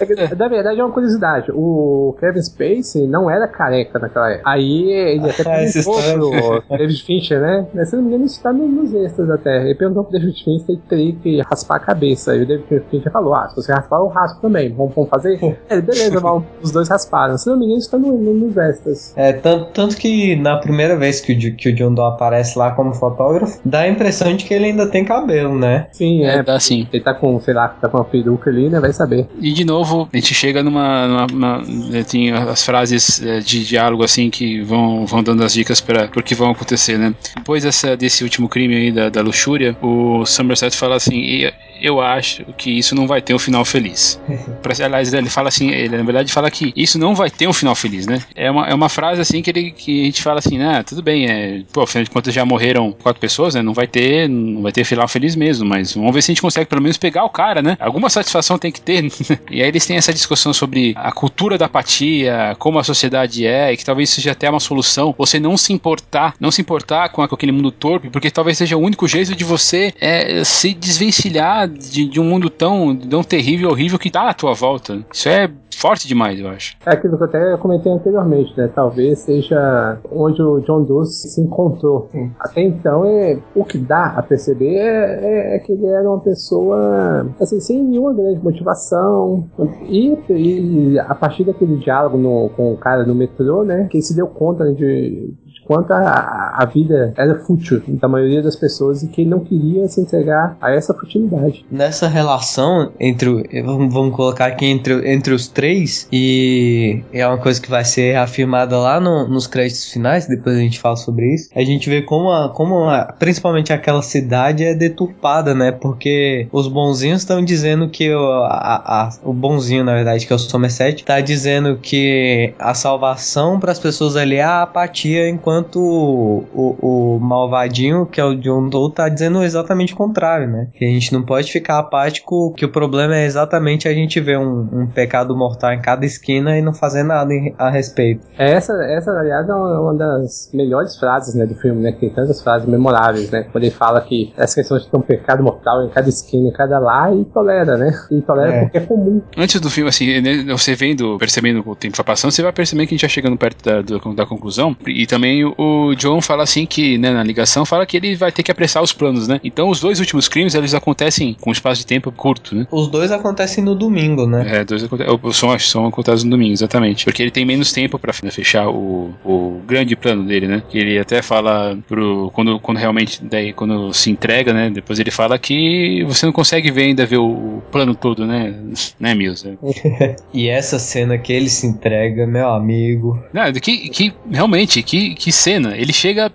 É, na verdade, é uma curiosidade. O Kevin Spacey não era careca naquela época. Aí ele até perguntou pro David Fincher, né? Mas, se não me engano, isso tá nos extras até. Ele perguntou pro David Fincher se teria que raspar a cabeça. E o David Fincher falou: Ah, se você raspar, eu raspo também. Vamos, vamos fazer? é, beleza, vamos os dois rasparam. Se não me engano, isso tá no, no, nos extras. É, tanto, tanto que na primeira vez que o, que o John Doe aparece lá como fotógrafo, dá a impressão de que ele ainda tem cabelo, né? Sim, é. é dá sim. Ele tá com, sei lá, tá com uma peruca ali, né? Vai saber. E de novo, a gente chega numa. numa, numa né, tem as frases é, de diálogo assim que vão, vão dando as dicas para o que vão acontecer, né? Depois dessa, desse último crime aí da, da luxúria, o Somerset fala assim: eu acho que isso não vai ter um final feliz. Aliás, ele fala assim, ele na verdade fala que isso não vai ter um final feliz, né? É uma, é uma frase assim que, ele, que a gente fala assim, né? Tudo bem, é, pô, afinal de contas já morreram quatro pessoas, né? Não vai ter, não vai ter final feliz mesmo, mas vamos ver se a gente consegue pelo menos pegar o cara, né? Alguma satisfação tem que ter. e aí eles têm essa discussão sobre a cultura da apatia, como a sociedade é, e que talvez seja até uma solução você não se importar, não se importar com, aquele mundo torpe, porque talvez seja o único jeito de você é, se desvencilhar de, de um mundo tão, tão terrível, horrível que tá à tua volta. Isso é forte demais, eu acho. É aquilo que eu até comentei anteriormente, né? Talvez seja onde o John Doe se encontrou. Sim. Até então, é, o que dá a perceber é, é- é que ele era uma pessoa assim, sem nenhuma grande motivação. E, e a partir daquele diálogo no- com o cara no metrô, né? Que ele se deu conta né, de, de quanto a, a vida era fútil da maioria das pessoas e que ele não queria se entregar a essa futilidade. Nessa relação entre. Vamos, colocar aqui entre, entre os três, e é uma coisa que vai ser afirmada lá no- nos créditos finais, depois a gente fala sobre isso. A gente vê como, a, como a- principalmente aquela cidade é deturpada, né? Porque os bonzinhos estão dizendo que o, a- o bonzinho, na verdade, que é o Somerset, tá dizendo que a salvação para as pessoas ali é a apatia, enquanto o, o, o malvadinho, que é o John Doe, tá dizendo exatamente o contrário, né? Que a gente não pode ficar apático, que o problema é exatamente a gente ver um, um pecado mortal em cada esquina e não fazer nada em- a respeito. Essa, essa, aliás, é uma uma das melhores frases né, do filme, né? Que tem tantas frases memoráveis, né? Quando ele fala que essa questão de ter um pecado mortal em cada esquina, em cada lá, e tolera, né? E tolera É. porque é comum. Antes do filme, assim, né, você vendo, percebendo o tempo vai passando, você vai percebendo que a gente já chegando perto da, do- da conclusão. E também o, John fala assim que, né, na ligação, fala que ele vai ter que apressar os planos, né? Então os dois últimos crimes, eles acontecem com um espaço de tempo curto, né? Os dois acontecem no domingo, né? É, dois o- são, são acontecem no domingo, exatamente. Porque ele tem menos tempo pra né, fechar o, o grande plano dele, né? Que ele até fala pro. Quando, quando realmente. Daí, quando se entrega, né? Depois ele fala que você não consegue ver ainda ver o, o plano todo, né? Né, Mills? E essa cena que ele se entrega, meu amigo. Não, que, que realmente, que, que cena. Ele chega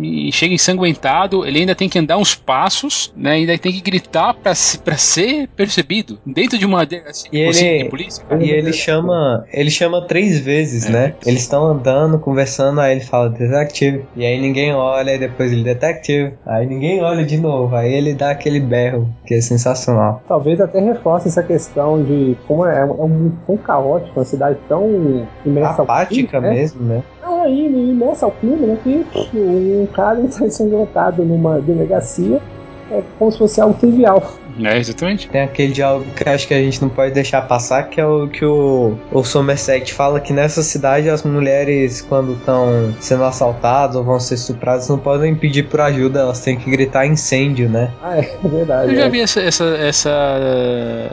e chega ensanguentado, ele ainda tem que andar uns passos, né? Ainda tem que gritar pra, se- pra ser percebido dentro de uma delegacia E ele- de polícia. cara. E ele chama, ele chama três vezes, É. né? Eles estão andando, conversando, aí ele fala detective, e aí ninguém olha, e depois ele detective, aí ninguém olha de novo, aí ele dá aquele berro, que é sensacional. Talvez até reforce essa questão de como é, é um mundo tão caótico, uma cidade tão imersa Apática né? mesmo, né? Aí, imersa ao clima, né? Que um cara está ensanguentado numa delegacia é como se fosse algo trivial. É, exatamente. Tem aquele diálogo que acho que a gente não pode deixar passar, que é o que o, o Somerset fala que nessa cidade as mulheres, quando estão sendo assaltadas ou vão ser estupradas, não podem pedir por ajuda, elas têm que gritar incêndio, né? Ah, é verdade. Eu já é. vi essa, essa, essa,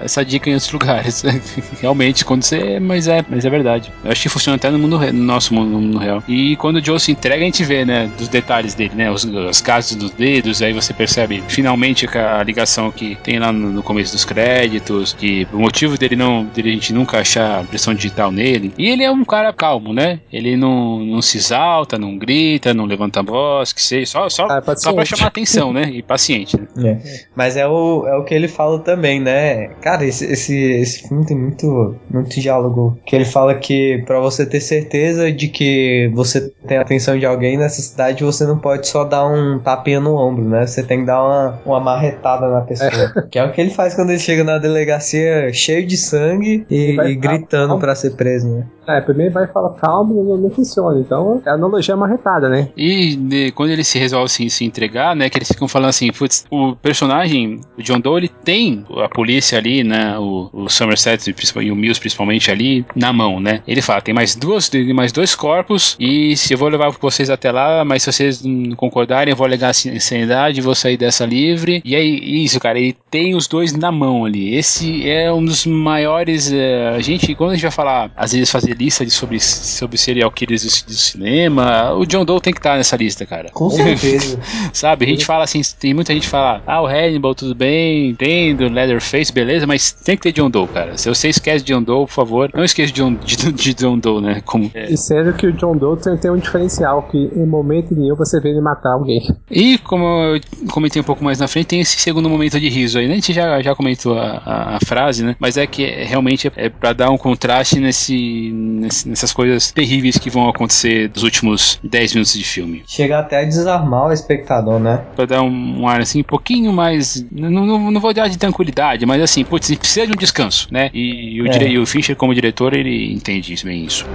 essa dica em outros lugares. Realmente, quando você. Mas é, mas é verdade. Eu acho que funciona até no mundo re- no nosso mundo, no mundo real. E quando o Joe se entrega, a gente vê, né, dos detalhes dele, né? Os, os gases dos dedos, aí você percebe finalmente a ligação que tem lá no, no começo dos créditos, que o motivo dele não. dele a gente nunca achar pressão digital nele. E ele é um cara calmo, né? Ele não, não se exalta, não grita, não levanta a voz, que seja, só, só, Ah, só pra chamar atenção, né? E paciente, né? Mas é o, é o que ele fala também, né? Cara, esse, esse, esse filme tem muito, muito diálogo. Que ele fala que pra você ter certeza de que você tem a atenção de alguém nessa cidade, você não pode só dar um tapinha no ombro, né? Você tem que dar uma, uma marretada na pessoa. Que é o que ele faz quando ele chega na delegacia cheio de sangue e, e gritando falar- pra ser preso, né? É, primeiro vai falar calmo não, não funciona. Então, a analogia é marretada, né? E de- quando ele se resolve se, se entregar, né, que eles ficam falando assim, putz, o personagem, o John Doe, ele tem a polícia ali, né, o, o Somerset e o Mills principalmente ali na mão, né. Ele fala, tem mais duas, mais dois corpos e se eu vou levar vocês até lá, mas se vocês não concordarem, eu vou alegar assim, insanidade, vou sair dessa livre. E aí, isso, cara, ele tem os dois na mão ali. Esse é um dos maiores, é, a gente, quando a gente vai falar, às vezes fazer lista de sobre, sobre serial killers do, do cinema, o John Doe tem que estar nessa lista, cara. Com certeza. Sabe? A gente fala assim, tem muita gente que fala, ah, o Hannibal, tudo bem, entendo, Leatherface, beleza, mas tem que ter John Doe, cara. Se você esquece de John Doe, por favor, não esqueça de John, de, de John Doe, né? Como, é. E sendo que o John Doe tem, tem um diferencial, que em momento nenhum você vê ele matar alguém. E como eu comentei um pouco mais na frente, tem esse segundo momento de riso aí? A gente já, já comentou a, a- a frase, né? Mas é que realmente é pra dar um contraste nesse, nesse- nessas coisas terríveis que vão acontecer dos últimos 10 minutos de filme. Chega até a desarmar o espectador, né? Pra dar um, um ar assim, um pouquinho mais. Não, não, não vou dar de tranquilidade, mas assim, putz, precisa de um descanso, né? E, o, É. dire- e o Fincher, como diretor, ele entende bem isso.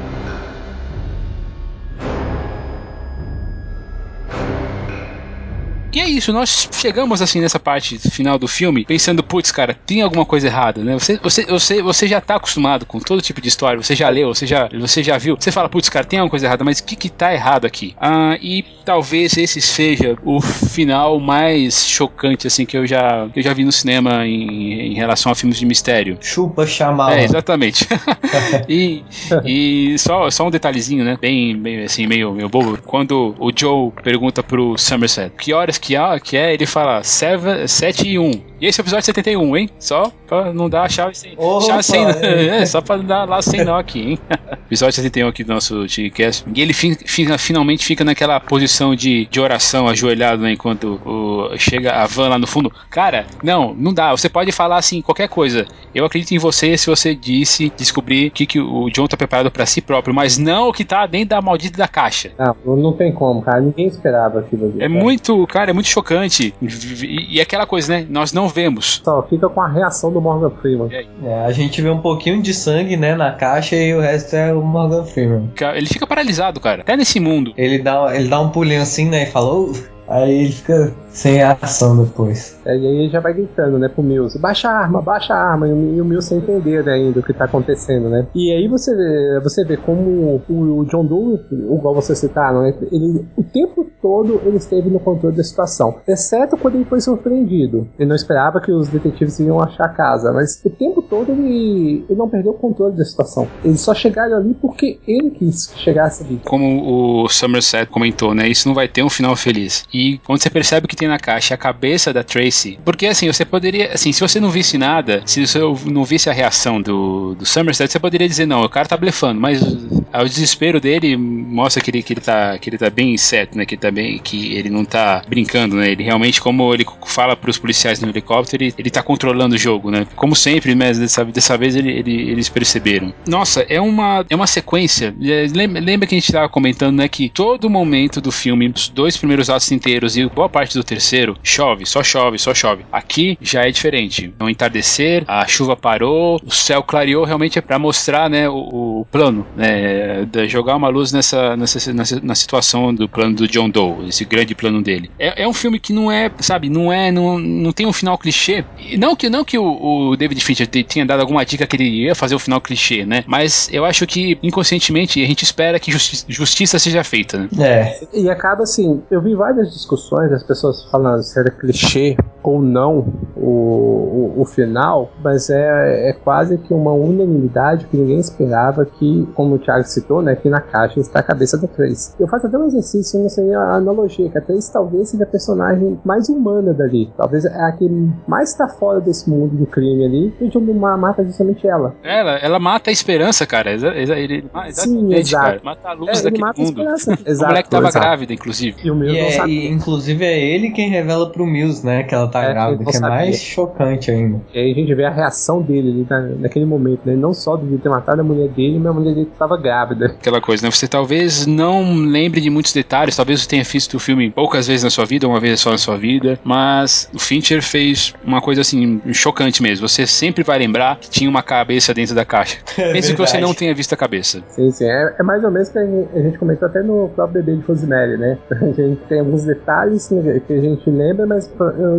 Que é isso, nós chegamos assim nessa parte final do filme pensando, putz, cara, tem alguma coisa errada, né? Você, você, você, você já tá acostumado com todo tipo de história, você já leu, você já, você já viu, você fala, putz, cara, tem alguma coisa errada, mas o que que tá errado aqui? Ah, e talvez esse seja o final mais chocante, assim, que eu já, que eu já vi no cinema em, em relação a filmes de mistério. Chupa chamar. É, exatamente. e e só, só um detalhezinho, né? Bem, bem assim, meio, meio bobo. Quando o Joe pergunta pro Somerset que horas que, que é, ele fala 7 e 1. E esse é o episódio 71, hein? Só pra não dar a chave sem. Opa, chave sem é. é, só pra dar lá sem nó aqui, hein? episódio 71 aqui do nosso Tigcast. E ele fi- fica, finalmente fica naquela posição de, de oração, ajoelhado, né? Enquanto o, chega a van lá no fundo. Cara, não, não dá. Você pode falar assim, qualquer coisa. Eu acredito em você se você disse descobrir o que, que o John tá preparado pra si próprio, mas não o que tá dentro da maldita da caixa. Não, não tem como, cara. Ninguém esperava aquilo ali. É muito, cara, é muito chocante. E, e aquela coisa, né? Nós não vemos. Só fica com a reação do Morgan Freeman. É, a gente vê um pouquinho de sangue, né, na caixa e o resto é o Morgan Freeman. Ele fica paralisado, cara. Até nesse mundo. Ele dá, ele dá um pulinho assim, né, e fala, "Uh", aí ele fica sem reação depois. É, E aí ele já vai gritando, né, pro Mills, baixa a arma, baixa a arma, e o, e o Mills sem entender né, ainda o que tá acontecendo, né. E aí você vê, você vê como o, o John Doe, igual você citaram, né, ele, o tempo todo ele esteve no controle da situação, exceto quando ele foi surpreendido. Ele não esperava que os detetives iam achar a casa, mas o tempo todo ele, ele não perdeu o controle da situação. Eles só chegaram ali porque ele quis que chegasse ali. Como o Somerset comentou, né? Isso não vai ter um final feliz. E quando você percebe que tem na caixa a cabeça da Tracy. Porque assim, você poderia. Assim, se você não visse nada, se você não visse a reação do, do Somerset, você poderia dizer, não, o cara tá blefando. Mas o desespero dele mostra que ele, que ele, tá, que ele tá bem certo, né? Que ele tá bem. Que ele não tá brincando, né? Ele realmente, como ele fala pros policiais no helicóptero, ele, ele tá controlando o jogo, né? Como sempre, mas dessa, dessa vez ele, ele- eles perceberam. Nossa, é uma, é uma sequência. É, Lembra, lembra que a gente tava comentando, né? Que todo momento do filme, os dois primeiros atos inteiros e boa parte do terceiro, chove, só chove, só chove. Aqui já é diferente. É um entardecer, a chuva parou, o céu clareou, realmente é pra mostrar, né? O, o plano, né? de jogar uma luz nessa, nessa, nessa na situação do plano do John Doe, esse grande plano dele. É, é um filme que não é, sabe, não é, não, não tem um final clichê. E Não que, não que o, o David Fincher te- tenha dado alguma dica que ele ia fazer o final clichê, né? Mas eu acho que inconscientemente a gente espera que justi- justiça seja feita, né? É, E acaba assim, eu vi várias discussões das pessoas falando se era clichê ou não o, o, o final, mas é, é quase que uma unanimidade que ninguém esperava que, como o Thiago citou, né, que na caixa está a cabeça da Trace. Eu faço até um exercício, não sei a analogia, que a Trace talvez seja a personagem mais humana dali. Talvez é a que mais está fora desse mundo do crime ali, e o John mata justamente ela. Ela, ela mata a esperança, cara. Exa- exa- ele- ah, exatamente, exato. cara. Mata a luz É, ele daquele mata a mundo. esperança. A Exato, mulher que tava exato. grávida, inclusive. E o meu e, não é sabe. e, inclusive é ele quem revela pro Mills, né, que ela tá É, grávida, que é sabia. mais chocante ainda. E aí a gente vê a reação dele ali na- naquele momento, né? Não só de ter matado a mulher dele, mas a mulher dele estava grávida. Aquela coisa, né? Você talvez não lembre de muitos detalhes, talvez você tenha visto o filme poucas vezes na sua vida, uma vez só na sua vida, mas o Fincher fez uma coisa assim, chocante mesmo. Você sempre vai lembrar que tinha uma cabeça dentro da caixa. Mesmo que você não tenha visto a cabeça. Sim, sim. É, é mais ou menos que a gente, a gente comentou até no próprio bebê de Rosemary, né? A gente tem alguns detalhes que a gente lembra, mas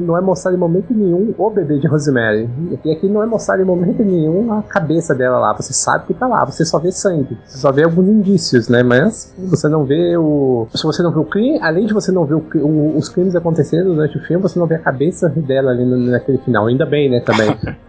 não é mostrado em momento nenhum o bebê de Rosemary. E aqui não é mostrado em momento nenhum a cabeça dela lá. Você sabe que tá lá, você só vê sangue. Você só vê alguns indícios, né? Mas você não vê o. Se você não vê o crime, além de você não ver o os crimes acontecendo durante o filme, você não vê a cabeça dela ali naquele final. Ainda bem, né? Também.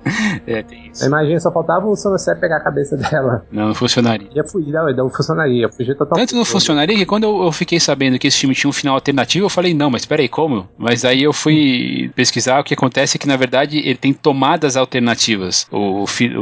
É, tem isso. Imagina, só faltava o Somerset pegar a cabeça dela. Não, não funcionaria. Ia fugir, não, não funcionaria. Ia fugir totalmente. Tanto não funcionaria que quando eu, eu fiquei sabendo que esse filme tinha um final alternativo, eu falei, não, mas peraí, como? Mas aí eu fui pesquisar, o que acontece é que, na verdade, ele tem tomadas alternativas. O, o fi-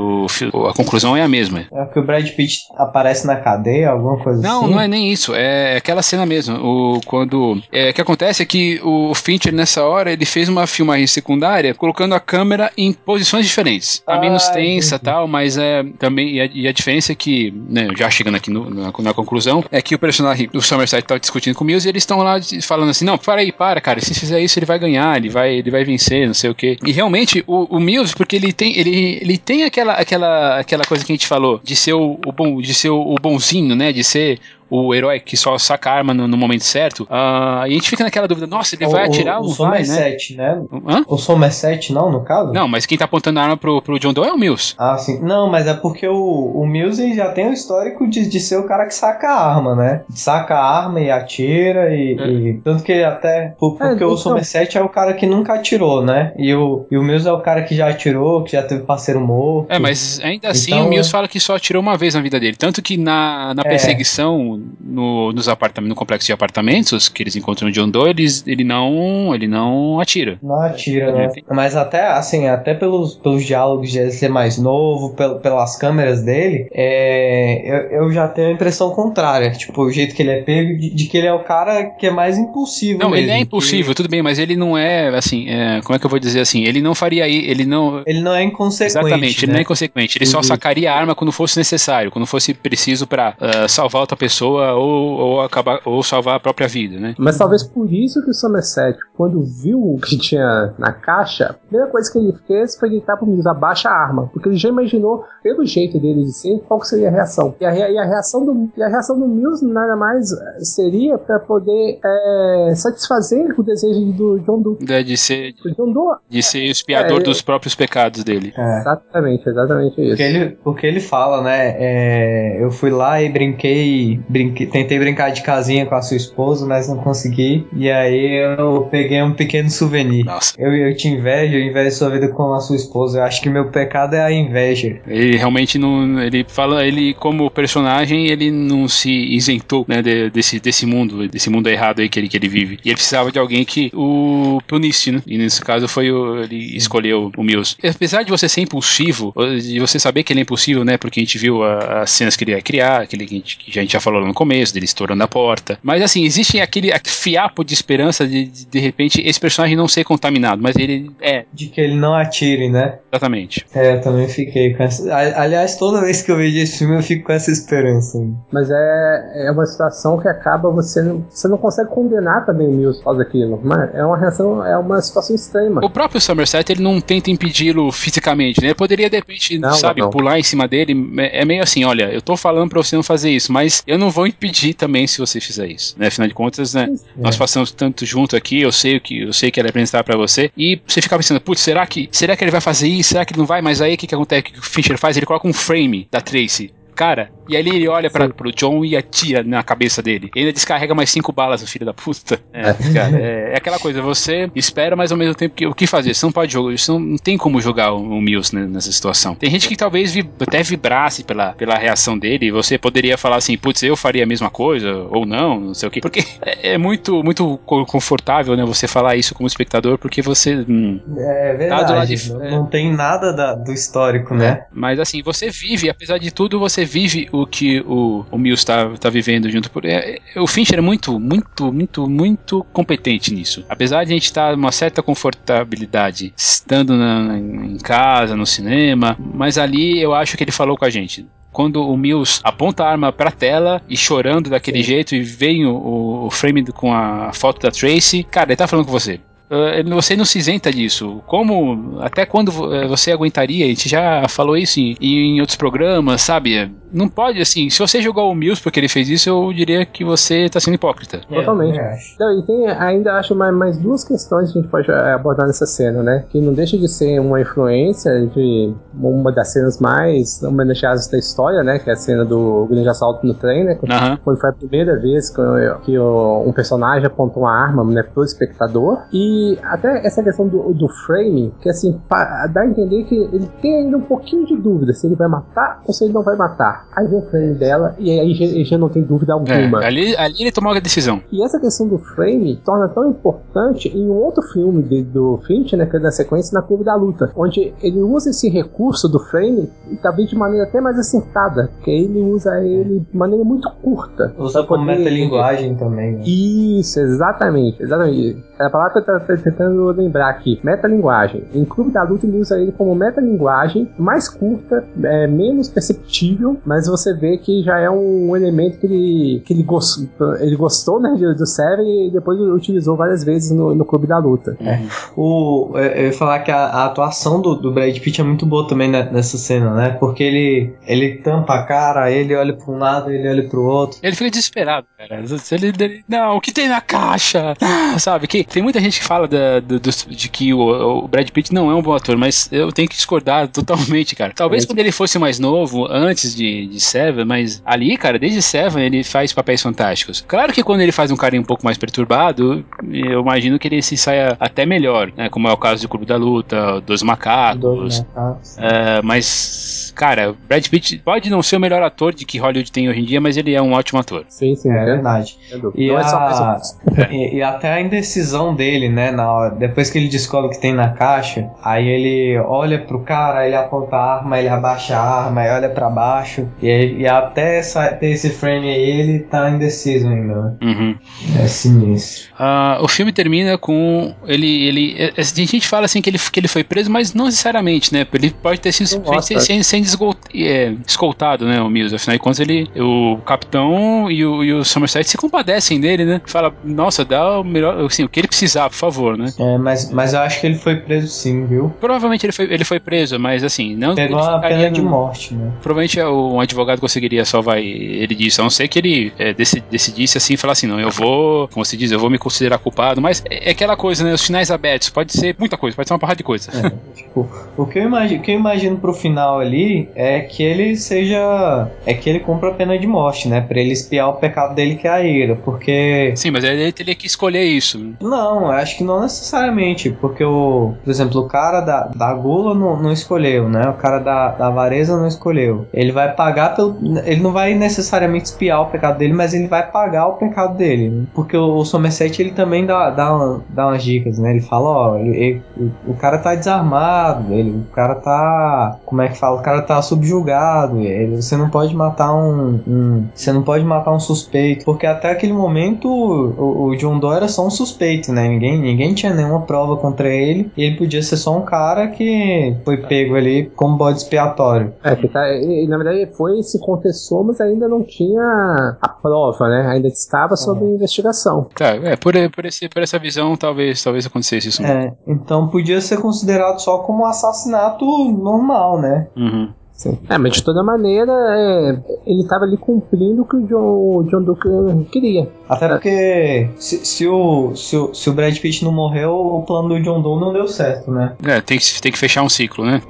a conclusão é a mesma. É que o Brad Pitt aparece na cadeia, alguma coisa Não, assim. não é nem isso. É aquela cena mesmo. O, quando. É, o que acontece é que o Fincher, nessa hora, ele fez uma filmagem secundária colocando a câmera em posições diferentes. A Ah, menos tensa e tal, mas é também. E a, e a diferença é que, né, já chegando aqui no- na, na conclusão, é que o personagem do Somerset tá discutindo com o Mills e eles estão lá falando assim: não, para aí, para, cara. Se fizer isso, ele vai ganhar, ele vai, ele vai vencer, não sei o quê. E realmente, o, o Mills, porque ele tem, ele, ele tem aquela, aquela, aquela coisa que a gente falou, de ser o, o bom, de ser o, o bonzinho, né? De ser o herói que só saca a arma no, no momento certo, uh, e a gente fica naquela dúvida, nossa, ele O- vai o- atirar o ou não vai, né? Somerset, né? Hã? O Somerset não, no caso? Não, mas quem tá apontando a arma pro, pro John Doe é o Mills. Ah, sim. Não, mas é porque o, o Mills já tem o histórico de, de ser o cara que saca a arma, né? Saca a arma e atira e... É. e- tanto que até... por- Porque É, o então- Somerset é o cara que nunca atirou, né? E o, e o Mills é o cara que já atirou, que já teve parceiro morto. É, mas ainda assim Então- o Mills fala que só atirou uma vez na vida dele. Tanto que na, na É. perseguição no, nos apartamentos, no complexo de apartamentos que eles encontram o John Doe, eles, ele não ele não atira. Não atira, né? Ele- Mas até, assim, até pelos, pelos diálogos de ele ser mais novo, pel- pelas câmeras dele, é, eu, eu já tenho a impressão contrária. Tipo, o jeito que ele é pego, de, de que ele é o cara que é mais impulsivo Não, ele mesmo, é que impulsivo, tudo bem, mas ele não é assim, é, como é que eu vou dizer assim? Ele não faria aí, ele não Ele não é inconsequente, Exatamente, ele né? não é inconsequente. Ele só Uhum. sacaria a arma quando fosse necessário, quando fosse preciso pra ah, salvar outra pessoa ou, ou acabar ou salvar a própria vida, né? Mas talvez por isso que o Somerset, quando viu o que tinha na caixa, a primeira coisa que ele fez foi gritar pro Mills, abaixa a arma. Porque ele já imaginou, pelo jeito dele de ser, qual que seria a reação. E a, e a reação, do, e a reação do Mills nada mais eh, seria para poder eh, satisfazer o desejo do John Doe. De, de ser O John Doe, de ser espiador É, dos próprios pecados dele. É. exatamente, exatamente isso. Porque ele, porque ele fala, né? é, eu fui lá e brinquei, brinquei, tentei brincar de casinha com a sua esposa, mas não consegui. E aí eu peguei um pequeno souvenir. Nossa, Eu, eu te invejo, eu invejo sua vida com a sua esposa. Eu acho que meu pecado é a inveja. ele realmente não, ele fala, ele como personagem, ele não se isentou, né, de- desse desse mundo, desse mundo errado aí que ele que ele vive. E ele precisava de alguém que o punisse, né? E nesse caso foi o, ele escolheu o Mills. E apesar de você ser impulsivo, de você saber que ele é impulsivo, né, porque a gente viu a- as cenas que ele ia criar, aquele que a gente, que a gente já falou no começo, dele estourando a porta. Mas assim, existe aquele fiapo de esperança de, de de repente esse personagem não ser contaminado, mas ele é, De que ele não atire, né? exatamente. É, eu também fiquei com essa. Aliás, toda vez que eu vejo esse filme, eu fico com essa esperança. Mas é, é uma situação que acaba você não, você não consegue condenar também o Mills por causa daquilo. Mas é uma reação, é uma situação extrema. O próprio Somerset, ele não tenta impedi-lo fisicamente, né? Ele poderia, de repente, Não, sabe, não. pular em cima dele. É é meio assim, olha, eu tô falando pra você não fazer isso, mas eu não vou impedir também se você fizer isso, né? Afinal de contas, né? Nós passamos tanto junto aqui, eu sei o que eu sei que ela é apresentar pra você, e você fica pensando, putz, será que será que ele vai fazer isso? Será que ele não vai? Mas aí o que, que acontece? O que o Fincher faz? Ele coloca um frame da Tracy. Cara, e ali ele olha pra, pro John e atira na cabeça dele. E ainda descarrega mais cinco balas, o filho da puta. É, cara, é, é aquela coisa, você espera, mas ao mesmo tempo que o que fazer? Você não pode jogar, você não, não tem como jogar o, o Mills né, nessa situação. Tem gente que talvez vi- até vibrasse pela, pela reação dele, e você poderia falar assim, putz, eu faria a mesma coisa, ou não, não sei o quê. Porque é, é muito, muito co- confortável, né, você falar isso como espectador, porque você. hum, É lá verdade. de- não, é. não tem nada da- do histórico, né? Mas assim, você vive, apesar de tudo, você vive o que o, o Mills tá, tá vivendo junto por. É, é, o Fincher é muito, muito, muito, muito competente nisso. Apesar de a gente estar numa certa confortabilidade estando na- em casa, no cinema, mas ali eu acho que ele falou com a gente. Quando o Mills aponta a arma pra tela e chorando daquele jeito e vem o, o frame com a foto da Tracy, cara, ele tá falando com você. Ah, você não se isenta disso. Como, até quando eh, você aguentaria? A gente já falou isso em, em outros programas, sabe? Não pode, assim, se você jogou o Mills porque ele fez isso, eu diria que você tá sendo hipócrita. Totalmente. É, eu acho. Não, e tem ainda, acho, mais, mais duas questões que a gente pode eh, abordar nessa cena, né? Que não deixa de ser uma influência de uma das cenas mais homenageadas da história, né? Que é a cena do grande assalto no trem, né? Aham. Quando foi a primeira vez que, que o- um personagem apontou uma arma né, pro espectador. E até essa questão do, do frame, que assim, dá a entender que ele tem ainda um pouquinho de dúvida se ele vai matar ou se ele não vai matar. Aí vem o frame dela e aí já, ele já não tem dúvida É, alguma. ali, ali ele tomou a decisão. E essa questão do frame torna tão importante em um outro filme de- do Finch, né, que é da sequência, na Curva da Luta, onde ele usa esse recurso do frame e talvez de maneira até mais acertada, porque ele usa ele de maneira muito curta. Usa como metalinguagem também. Né? Isso, exatamente, exatamente. A palavra tava tentando lembrar aqui. Metalinguagem. Em Clube da Luta ele usa ele como metalinguagem mais curta, é, menos perceptível, mas você vê que já é um elemento que ele, que ele, gost, ele gostou né, do Seven e depois utilizou várias vezes no, no Clube da Luta. É. O, eu ia falar que a, a atuação do, do, Brad Pitt é muito boa também nessa cena, né? Porque ele, ele tampa a cara, ele olha para um lado, ele olha para o outro. Ele fica desesperado, cara. Ele, ele, não, o que tem na caixa? Ah, sabe? Que tem muita gente que fala da, do, do, de que o, o, Brad Pitt não é um bom ator, mas eu tenho que discordar totalmente, cara. Talvez é. quando ele fosse mais novo, antes de, de Seven, mas ali, cara, desde Seven ele faz papéis fantásticos. Claro que quando ele faz um cara um pouco mais perturbado, eu imagino que ele se saia até melhor, né? Como é o caso do Clube da Luta, dos Macacos. Dos macacos. É, mas, cara, Brad Pitt pode não ser o melhor ator de que Hollywood tem hoje em dia, mas ele é um ótimo ator. Sim, sim, é, é verdade. E, não a, é só e, e, até a indecisão dele, né? Na hora, depois que ele descobre que tem na caixa, aí ele olha pro cara, ele aponta a arma, ele abaixa a arma, e olha para baixo. E, e até essa, ter esse frame aí, ele tá indeciso ainda. Né? Uhum. É sinistro. Uh, o filme termina com ele. ele é, é, a gente fala assim que ele, que ele foi preso, mas não necessariamente, né? Ele pode ter sido simplesmente sendo, sendo é, escoltado, né? O Mills. Afinal de contas, ele, o capitão e o, e o Somerset se compadecem dele, né? Fala, nossa, dá o melhor, assim, o que ele precisar, por favor, né? É, mas, mas eu acho que ele foi preso sim, viu? Provavelmente ele foi, ele foi preso, mas assim, não. Pegou uma pena de morte, né? Provavelmente um advogado conseguiria salvar ele disso. A não ser que ele é, decidisse assim, falar assim, não, eu vou, como se diz, eu vou me considerar culpado, mas é, é aquela coisa, né? Os finais abertos, pode ser muita coisa, pode ser uma porrada de coisa. É, tipo, o que eu imagino, o que eu imagino pro final ali é que ele seja. É que ele cumpra a pena de morte, né? Pra ele espiar o pecado dele que é a ira, porque. Sim, mas ele teria que escolher isso. Não, acho que não necessariamente, porque o. Por exemplo, o cara da, da gula não, não escolheu, né? O cara da, da avareza não escolheu. Ele vai pagar pelo. Ele não vai necessariamente espiar o pecado dele, mas ele vai pagar o pecado dele. Né? Porque o, o Somerset ele também dá, dá, uma, dá umas dicas, né? Ele fala, ó, ele, ele, o cara tá desarmado, ele, o cara tá. Como é que fala? O cara tá subjugado. Ele, você não pode matar um, um, Você não pode matar um suspeito. Porque até aquele momento o, o John Doe era só um suspeito, né? Ninguém, ninguém tinha nenhuma prova contra ele. E ele podia ser só um cara que foi pego ali como bode expiatório. É, que tá, e, na verdade foi, se contestou, mas ainda não tinha a prova, né? Ainda estava sob é. investigação. Tá, é, por, por, esse, por essa visão, talvez, talvez acontecesse isso. É, então podia ser considerado só como um assassinato normal, né? Uhum. Sim. É, mas de toda maneira, é, ele estava ali cumprindo o que o John, o John Duke queria. Até porque se, se, o, se, o, se o Brad Pitt não morreu, o plano do John Doe não deu certo, né? É, tem que, tem que fechar um ciclo, né?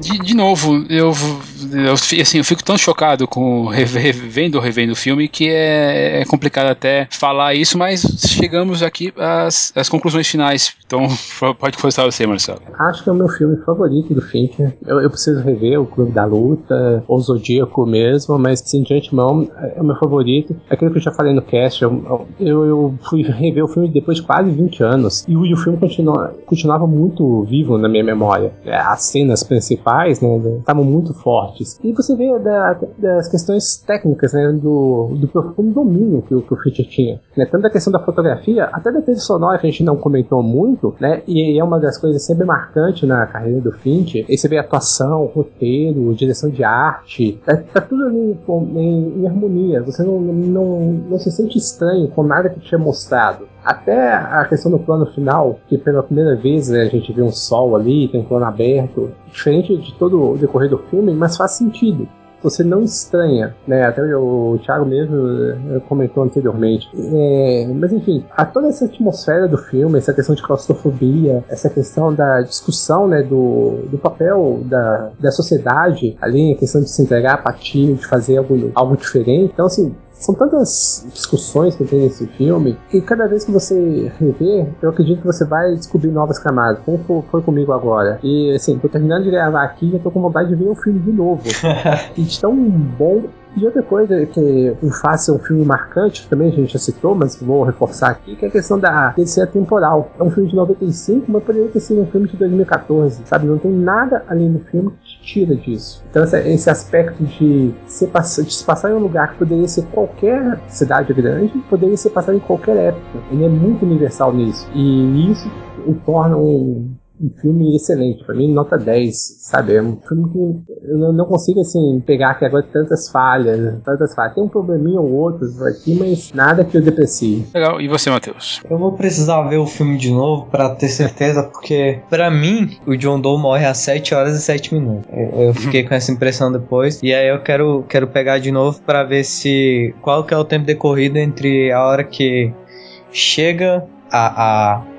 De, de novo, eu, eu, assim, eu fico tão chocado com revendo revendo o filme que é, é, complicado até falar isso, mas chegamos aqui às, às conclusões finais. Então, pode começar você, Marcelo. Acho que é o meu filme favorito do Fincher. Eu, eu preciso rever o Clube da Luta, ou Zodíaco mesmo, mas assim, de antemão é o meu favorito. Aquilo que eu já falei no cast, eu, eu, eu fui rever o filme depois de quase 20 anos e o, e o filme continua, continuava muito vivo na minha memória. As cenas principais principais, né, estavam muito fortes. E você vê da, das questões técnicas, né, do, do profundo domínio que, que o Fincher tinha, né, tanto da questão da fotografia, até da trilha sonora que a gente não comentou muito, né, e é uma das coisas sempre marcantes na carreira do Fincher, e você vê atuação, roteiro, direção de arte, é, tá tudo ali em, em harmonia, você não, não, não se sente estranho com nada que tinha mostrado. Até a questão do plano final, que pela primeira vez né, a gente vê um sol ali, tem um plano aberto, diferente de todo o decorrer do filme, mas faz sentido você não estranha, né? Até o Thiago mesmo eh, comentou anteriormente. É, mas enfim, a toda essa atmosfera do filme, essa questão de claustrofobia, essa questão da discussão, né, do, do papel da, da sociedade ali, a questão de se entregar a apatia, de fazer algo, algo diferente. Então, assim, são tantas discussões que tem nesse filme que cada vez que você rever, eu acredito que você vai descobrir novas camadas, como foi comigo agora. E assim, tô terminando de gravar aqui e já tô com vontade de ver o filme de novo. e de tão bom E outra coisa que o faz ser um filme marcante, que também a gente já citou, mas vou reforçar aqui, que é a questão da DC temporal. É um filme de 95, mas poderia ter sido um filme de 2014, sabe? Não tem nada além do filme que tira disso. Então esse aspecto de se, passar, de se passar em um lugar que poderia ser qualquer cidade grande, poderia ser passado em qualquer época. Ele é muito universal nisso. E isso o torna um, um filme excelente. Pra mim, nota 10, sabe? É um filme que eu não consigo, assim, pegar aqui agora tantas falhas, tantas falhas. Tem um probleminha ou outro aqui, mas nada que eu deprecie. Legal. E você, Matheus? Eu vou precisar ver o filme de novo para ter certeza, porque para mim, o John Doe morre às 7 horas e 7 minutos. Eu, eu fiquei com essa impressão depois. E aí eu quero, quero pegar de novo para ver se... Qual que é o tempo decorrido entre a hora que chega a, a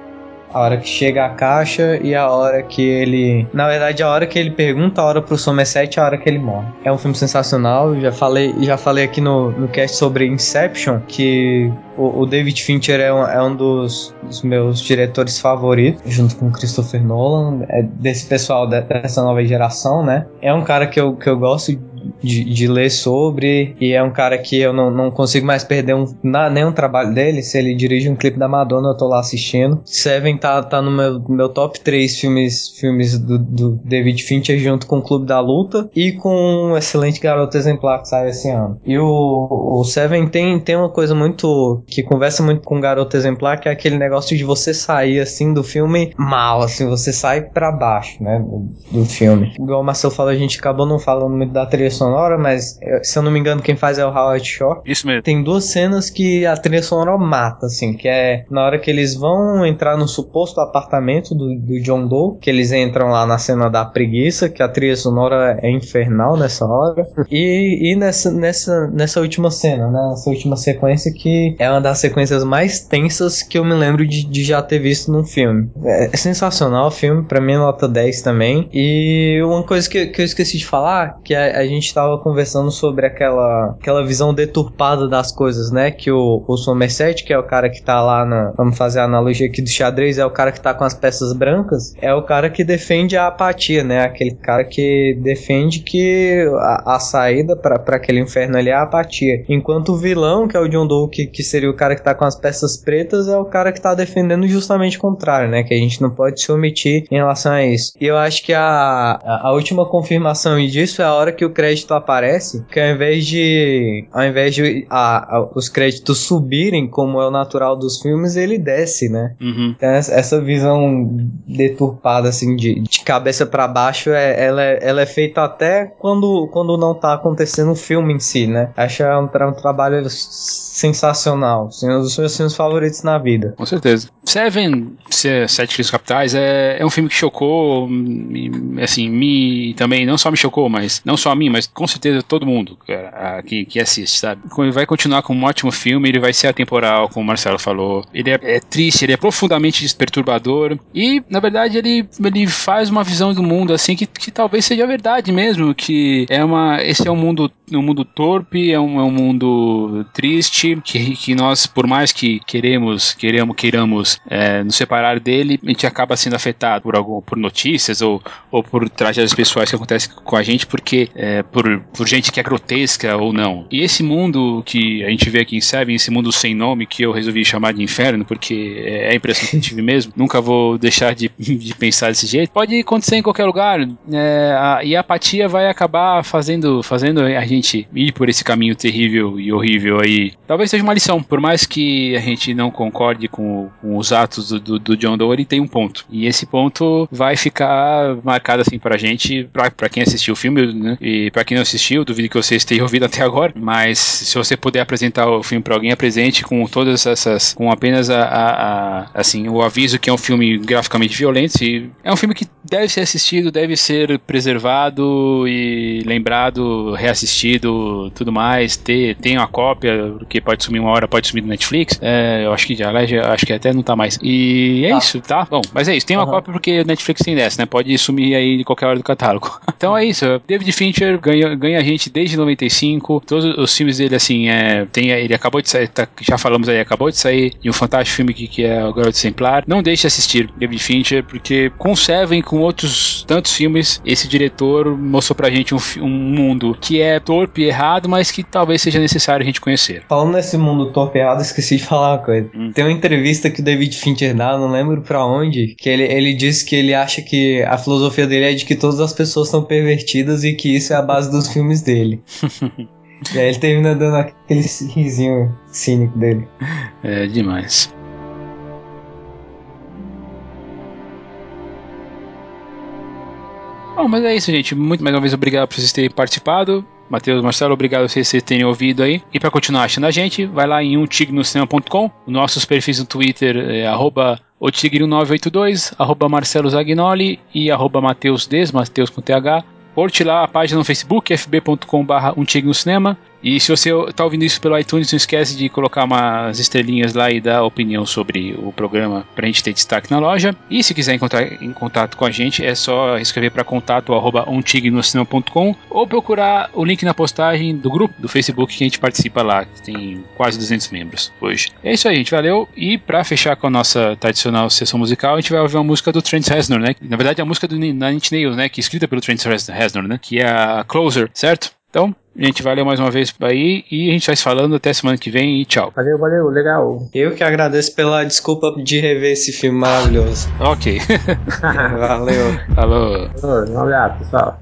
a hora que chega a caixa e a hora que ele. Na verdade, a hora que ele pergunta a hora pro Somerset e a hora que ele morre. É um filme sensacional. Já falei, já falei aqui no, no cast sobre Inception que o, o David Fincher é um, é um dos, dos, meus diretores favoritos, junto com Christopher Nolan, é desse pessoal dessa nova geração, né? É um cara que eu, que eu gosto de, de, ler sobre e é um cara que eu não, não consigo mais perder um, na, nenhum trabalho dele. Se ele dirige um clipe da Madonna, eu tô lá assistindo. Seven tá, tá no meu, meu top 3 filmes, filmes do, do David Fincher junto com o Clube da Luta e com um excelente Garoto Exemplar que saiu esse ano. E o, o Seven tem, tem uma coisa muito que conversa muito com o Garoto Exemplar, que é aquele negócio de você sair assim do filme mal, assim, você sai para baixo, né, do, do filme. Igual o Marcelo falou, a gente acabou não falando muito da trilha sonora, mas se eu não me engano, quem faz é o Howard Shore. Isso mesmo. Tem duas cenas que a trilha sonora mata, assim, que é na hora que eles vão entrar no suposto apartamento do, do John Doe, que eles entram lá na cena da preguiça, que a trilha sonora é infernal nessa hora. E, e nessa, nessa, nessa última cena, né? Nessa última sequência que é uma das sequências mais tensas que eu me lembro de, de já ter visto num filme. É, é sensacional o filme, pra mim é nota 10 também. E uma coisa que, que eu esqueci de falar, que a, a gente estava conversando sobre aquela, aquela visão deturpada das coisas, né? Que o, o Somerset, que é o cara que tá lá na. Vamos fazer a analogia aqui do xadrez, é o cara que tá com as peças brancas, é o cara que defende a apatia, né? Aquele cara que defende que a, a saída para aquele inferno ali é a apatia. Enquanto o vilão, que é o John Doe, que, que seria o cara que tá com as peças pretas, é o cara que tá defendendo justamente o contrário, né? Que a gente não pode se omitir em relação a isso. E eu acho que a, a, a última confirmação disso é a hora que o crédito crédito aparece, que ao invés de ao invés de a, a, os créditos subirem, como é o natural dos filmes, ele desce, né? Uhum. Então essa visão deturpada assim de, de cabeça para baixo, é, ela, é, ela é feita até quando, quando não tá acontecendo o filme em si, né? Acho é um, um trabalho sensacional, assim, um dos meus filmes favoritos na vida. Com certeza. Seven, Sete Crimes Capitais, é, é um filme que chocou, assim, me também, não só me chocou, mas não só a mim, mas com certeza todo mundo cara, que, que assiste, sabe? Ele vai continuar com um ótimo filme, ele vai ser atemporal, como o Marcelo falou. Ele é, é triste, ele é profundamente desperturbador e, na verdade, ele, ele faz uma visão do mundo assim que, que talvez seja verdade mesmo, que é uma, esse é um mundo, um mundo torpe, é um, é um mundo triste, que, que nós, por mais que queremos, queremos, queiramos é, nos separar dele, a gente acaba sendo afetado por algum, por notícias ou, ou por tragédias pessoais que acontecem com a gente, porque é, por, por gente que é grotesca ou não. E esse mundo que a gente vê aqui em Seven, esse mundo sem nome que eu resolvi chamar de inferno, porque é a impressão que eu tive mesmo, nunca vou deixar de, de pensar desse jeito, pode acontecer em qualquer lugar. É, a, e a apatia vai acabar fazendo, fazendo a gente ir por esse caminho terrível e horrível aí. Talvez seja uma lição, por mais que a gente não concorde com, com os atos do, do, do, John Doe, ele tem um ponto. E esse ponto vai ficar marcado assim pra gente, pra, pra quem assistiu o filme, né? E pra quem não assistiu, duvido que vocês tenham ouvido até agora, mas se você puder apresentar o filme para alguém, apresente com todas essas, com apenas a, a, a, assim, o aviso que é um filme graficamente violento, e é um filme que deve ser assistido, deve ser preservado e lembrado, reassistido, tudo mais, ter, tem uma cópia, porque pode sumir uma hora, pode sumir do Netflix, é, eu acho que já, acho que até não tá mais. E é tá. isso, tá? Bom, mas é isso, tem uma uhum. cópia porque o Netflix tem dessa, né? Pode sumir aí de qualquer hora do catálogo. então é isso, David Fincher, ganha, ganha a gente desde 95. Todos os filmes dele, assim, é, tem, ele acabou de sair, tá, já falamos aí, acabou de sair de um fantástico filme que, que é O Garoto Exemplar. Não deixe de assistir David Fincher, porque com Seven, com outros tantos filmes, esse diretor mostrou pra gente um, um mundo que é torpe e errado, mas que talvez seja necessário a gente conhecer. Falando nesse mundo torpe e errado, esqueci de falar uma coisa. Hum. Tem uma entrevista que o David Fincher dá, não lembro pra onde, que ele, ele disse que ele acha que a filosofia dele é de que todas as pessoas são pervertidas e que isso é a base dos filmes dele. e aí ele termina dando aquele risinho cínico dele. É demais. Bom, mas é isso, gente. Muito mais uma vez obrigado por vocês terem participado. Matheus, Marcelo, obrigado por vocês terem ouvido aí. E para continuar achando a gente, vai lá em umtignocinema.com. Nossos perfis no Twitter é arroba otigre1982, arroba Marcelo Zagnoli e arroba Mateus Des, Mateus com TH. Curte lá a página no Facebook, fb.com.br um no cinema. E se você está ouvindo isso pelo iTunes, não esquece de colocar umas estrelinhas lá e dar opinião sobre o programa para a gente ter destaque na loja. E se quiser encontrar em contato com a gente, é só escrever para contato arroba ou procurar o link na postagem do grupo do Facebook que a gente participa lá, que tem quase 200 membros hoje. É isso aí, gente. Valeu. E para fechar com a nossa tradicional sessão musical, a gente vai ouvir uma música do Trent Reznor, né? Na verdade, é a música do Nine Nails, né? Que é escrita pelo Trent Reznor, né? Que é a Closer, certo? Então, gente, valeu mais uma vez aí e a gente vai se falando até semana que vem e tchau. Valeu, valeu, legal. Eu que agradeço pela desculpa de rever esse filme maravilhoso. ok. valeu. Falou. Um abraço, pessoal.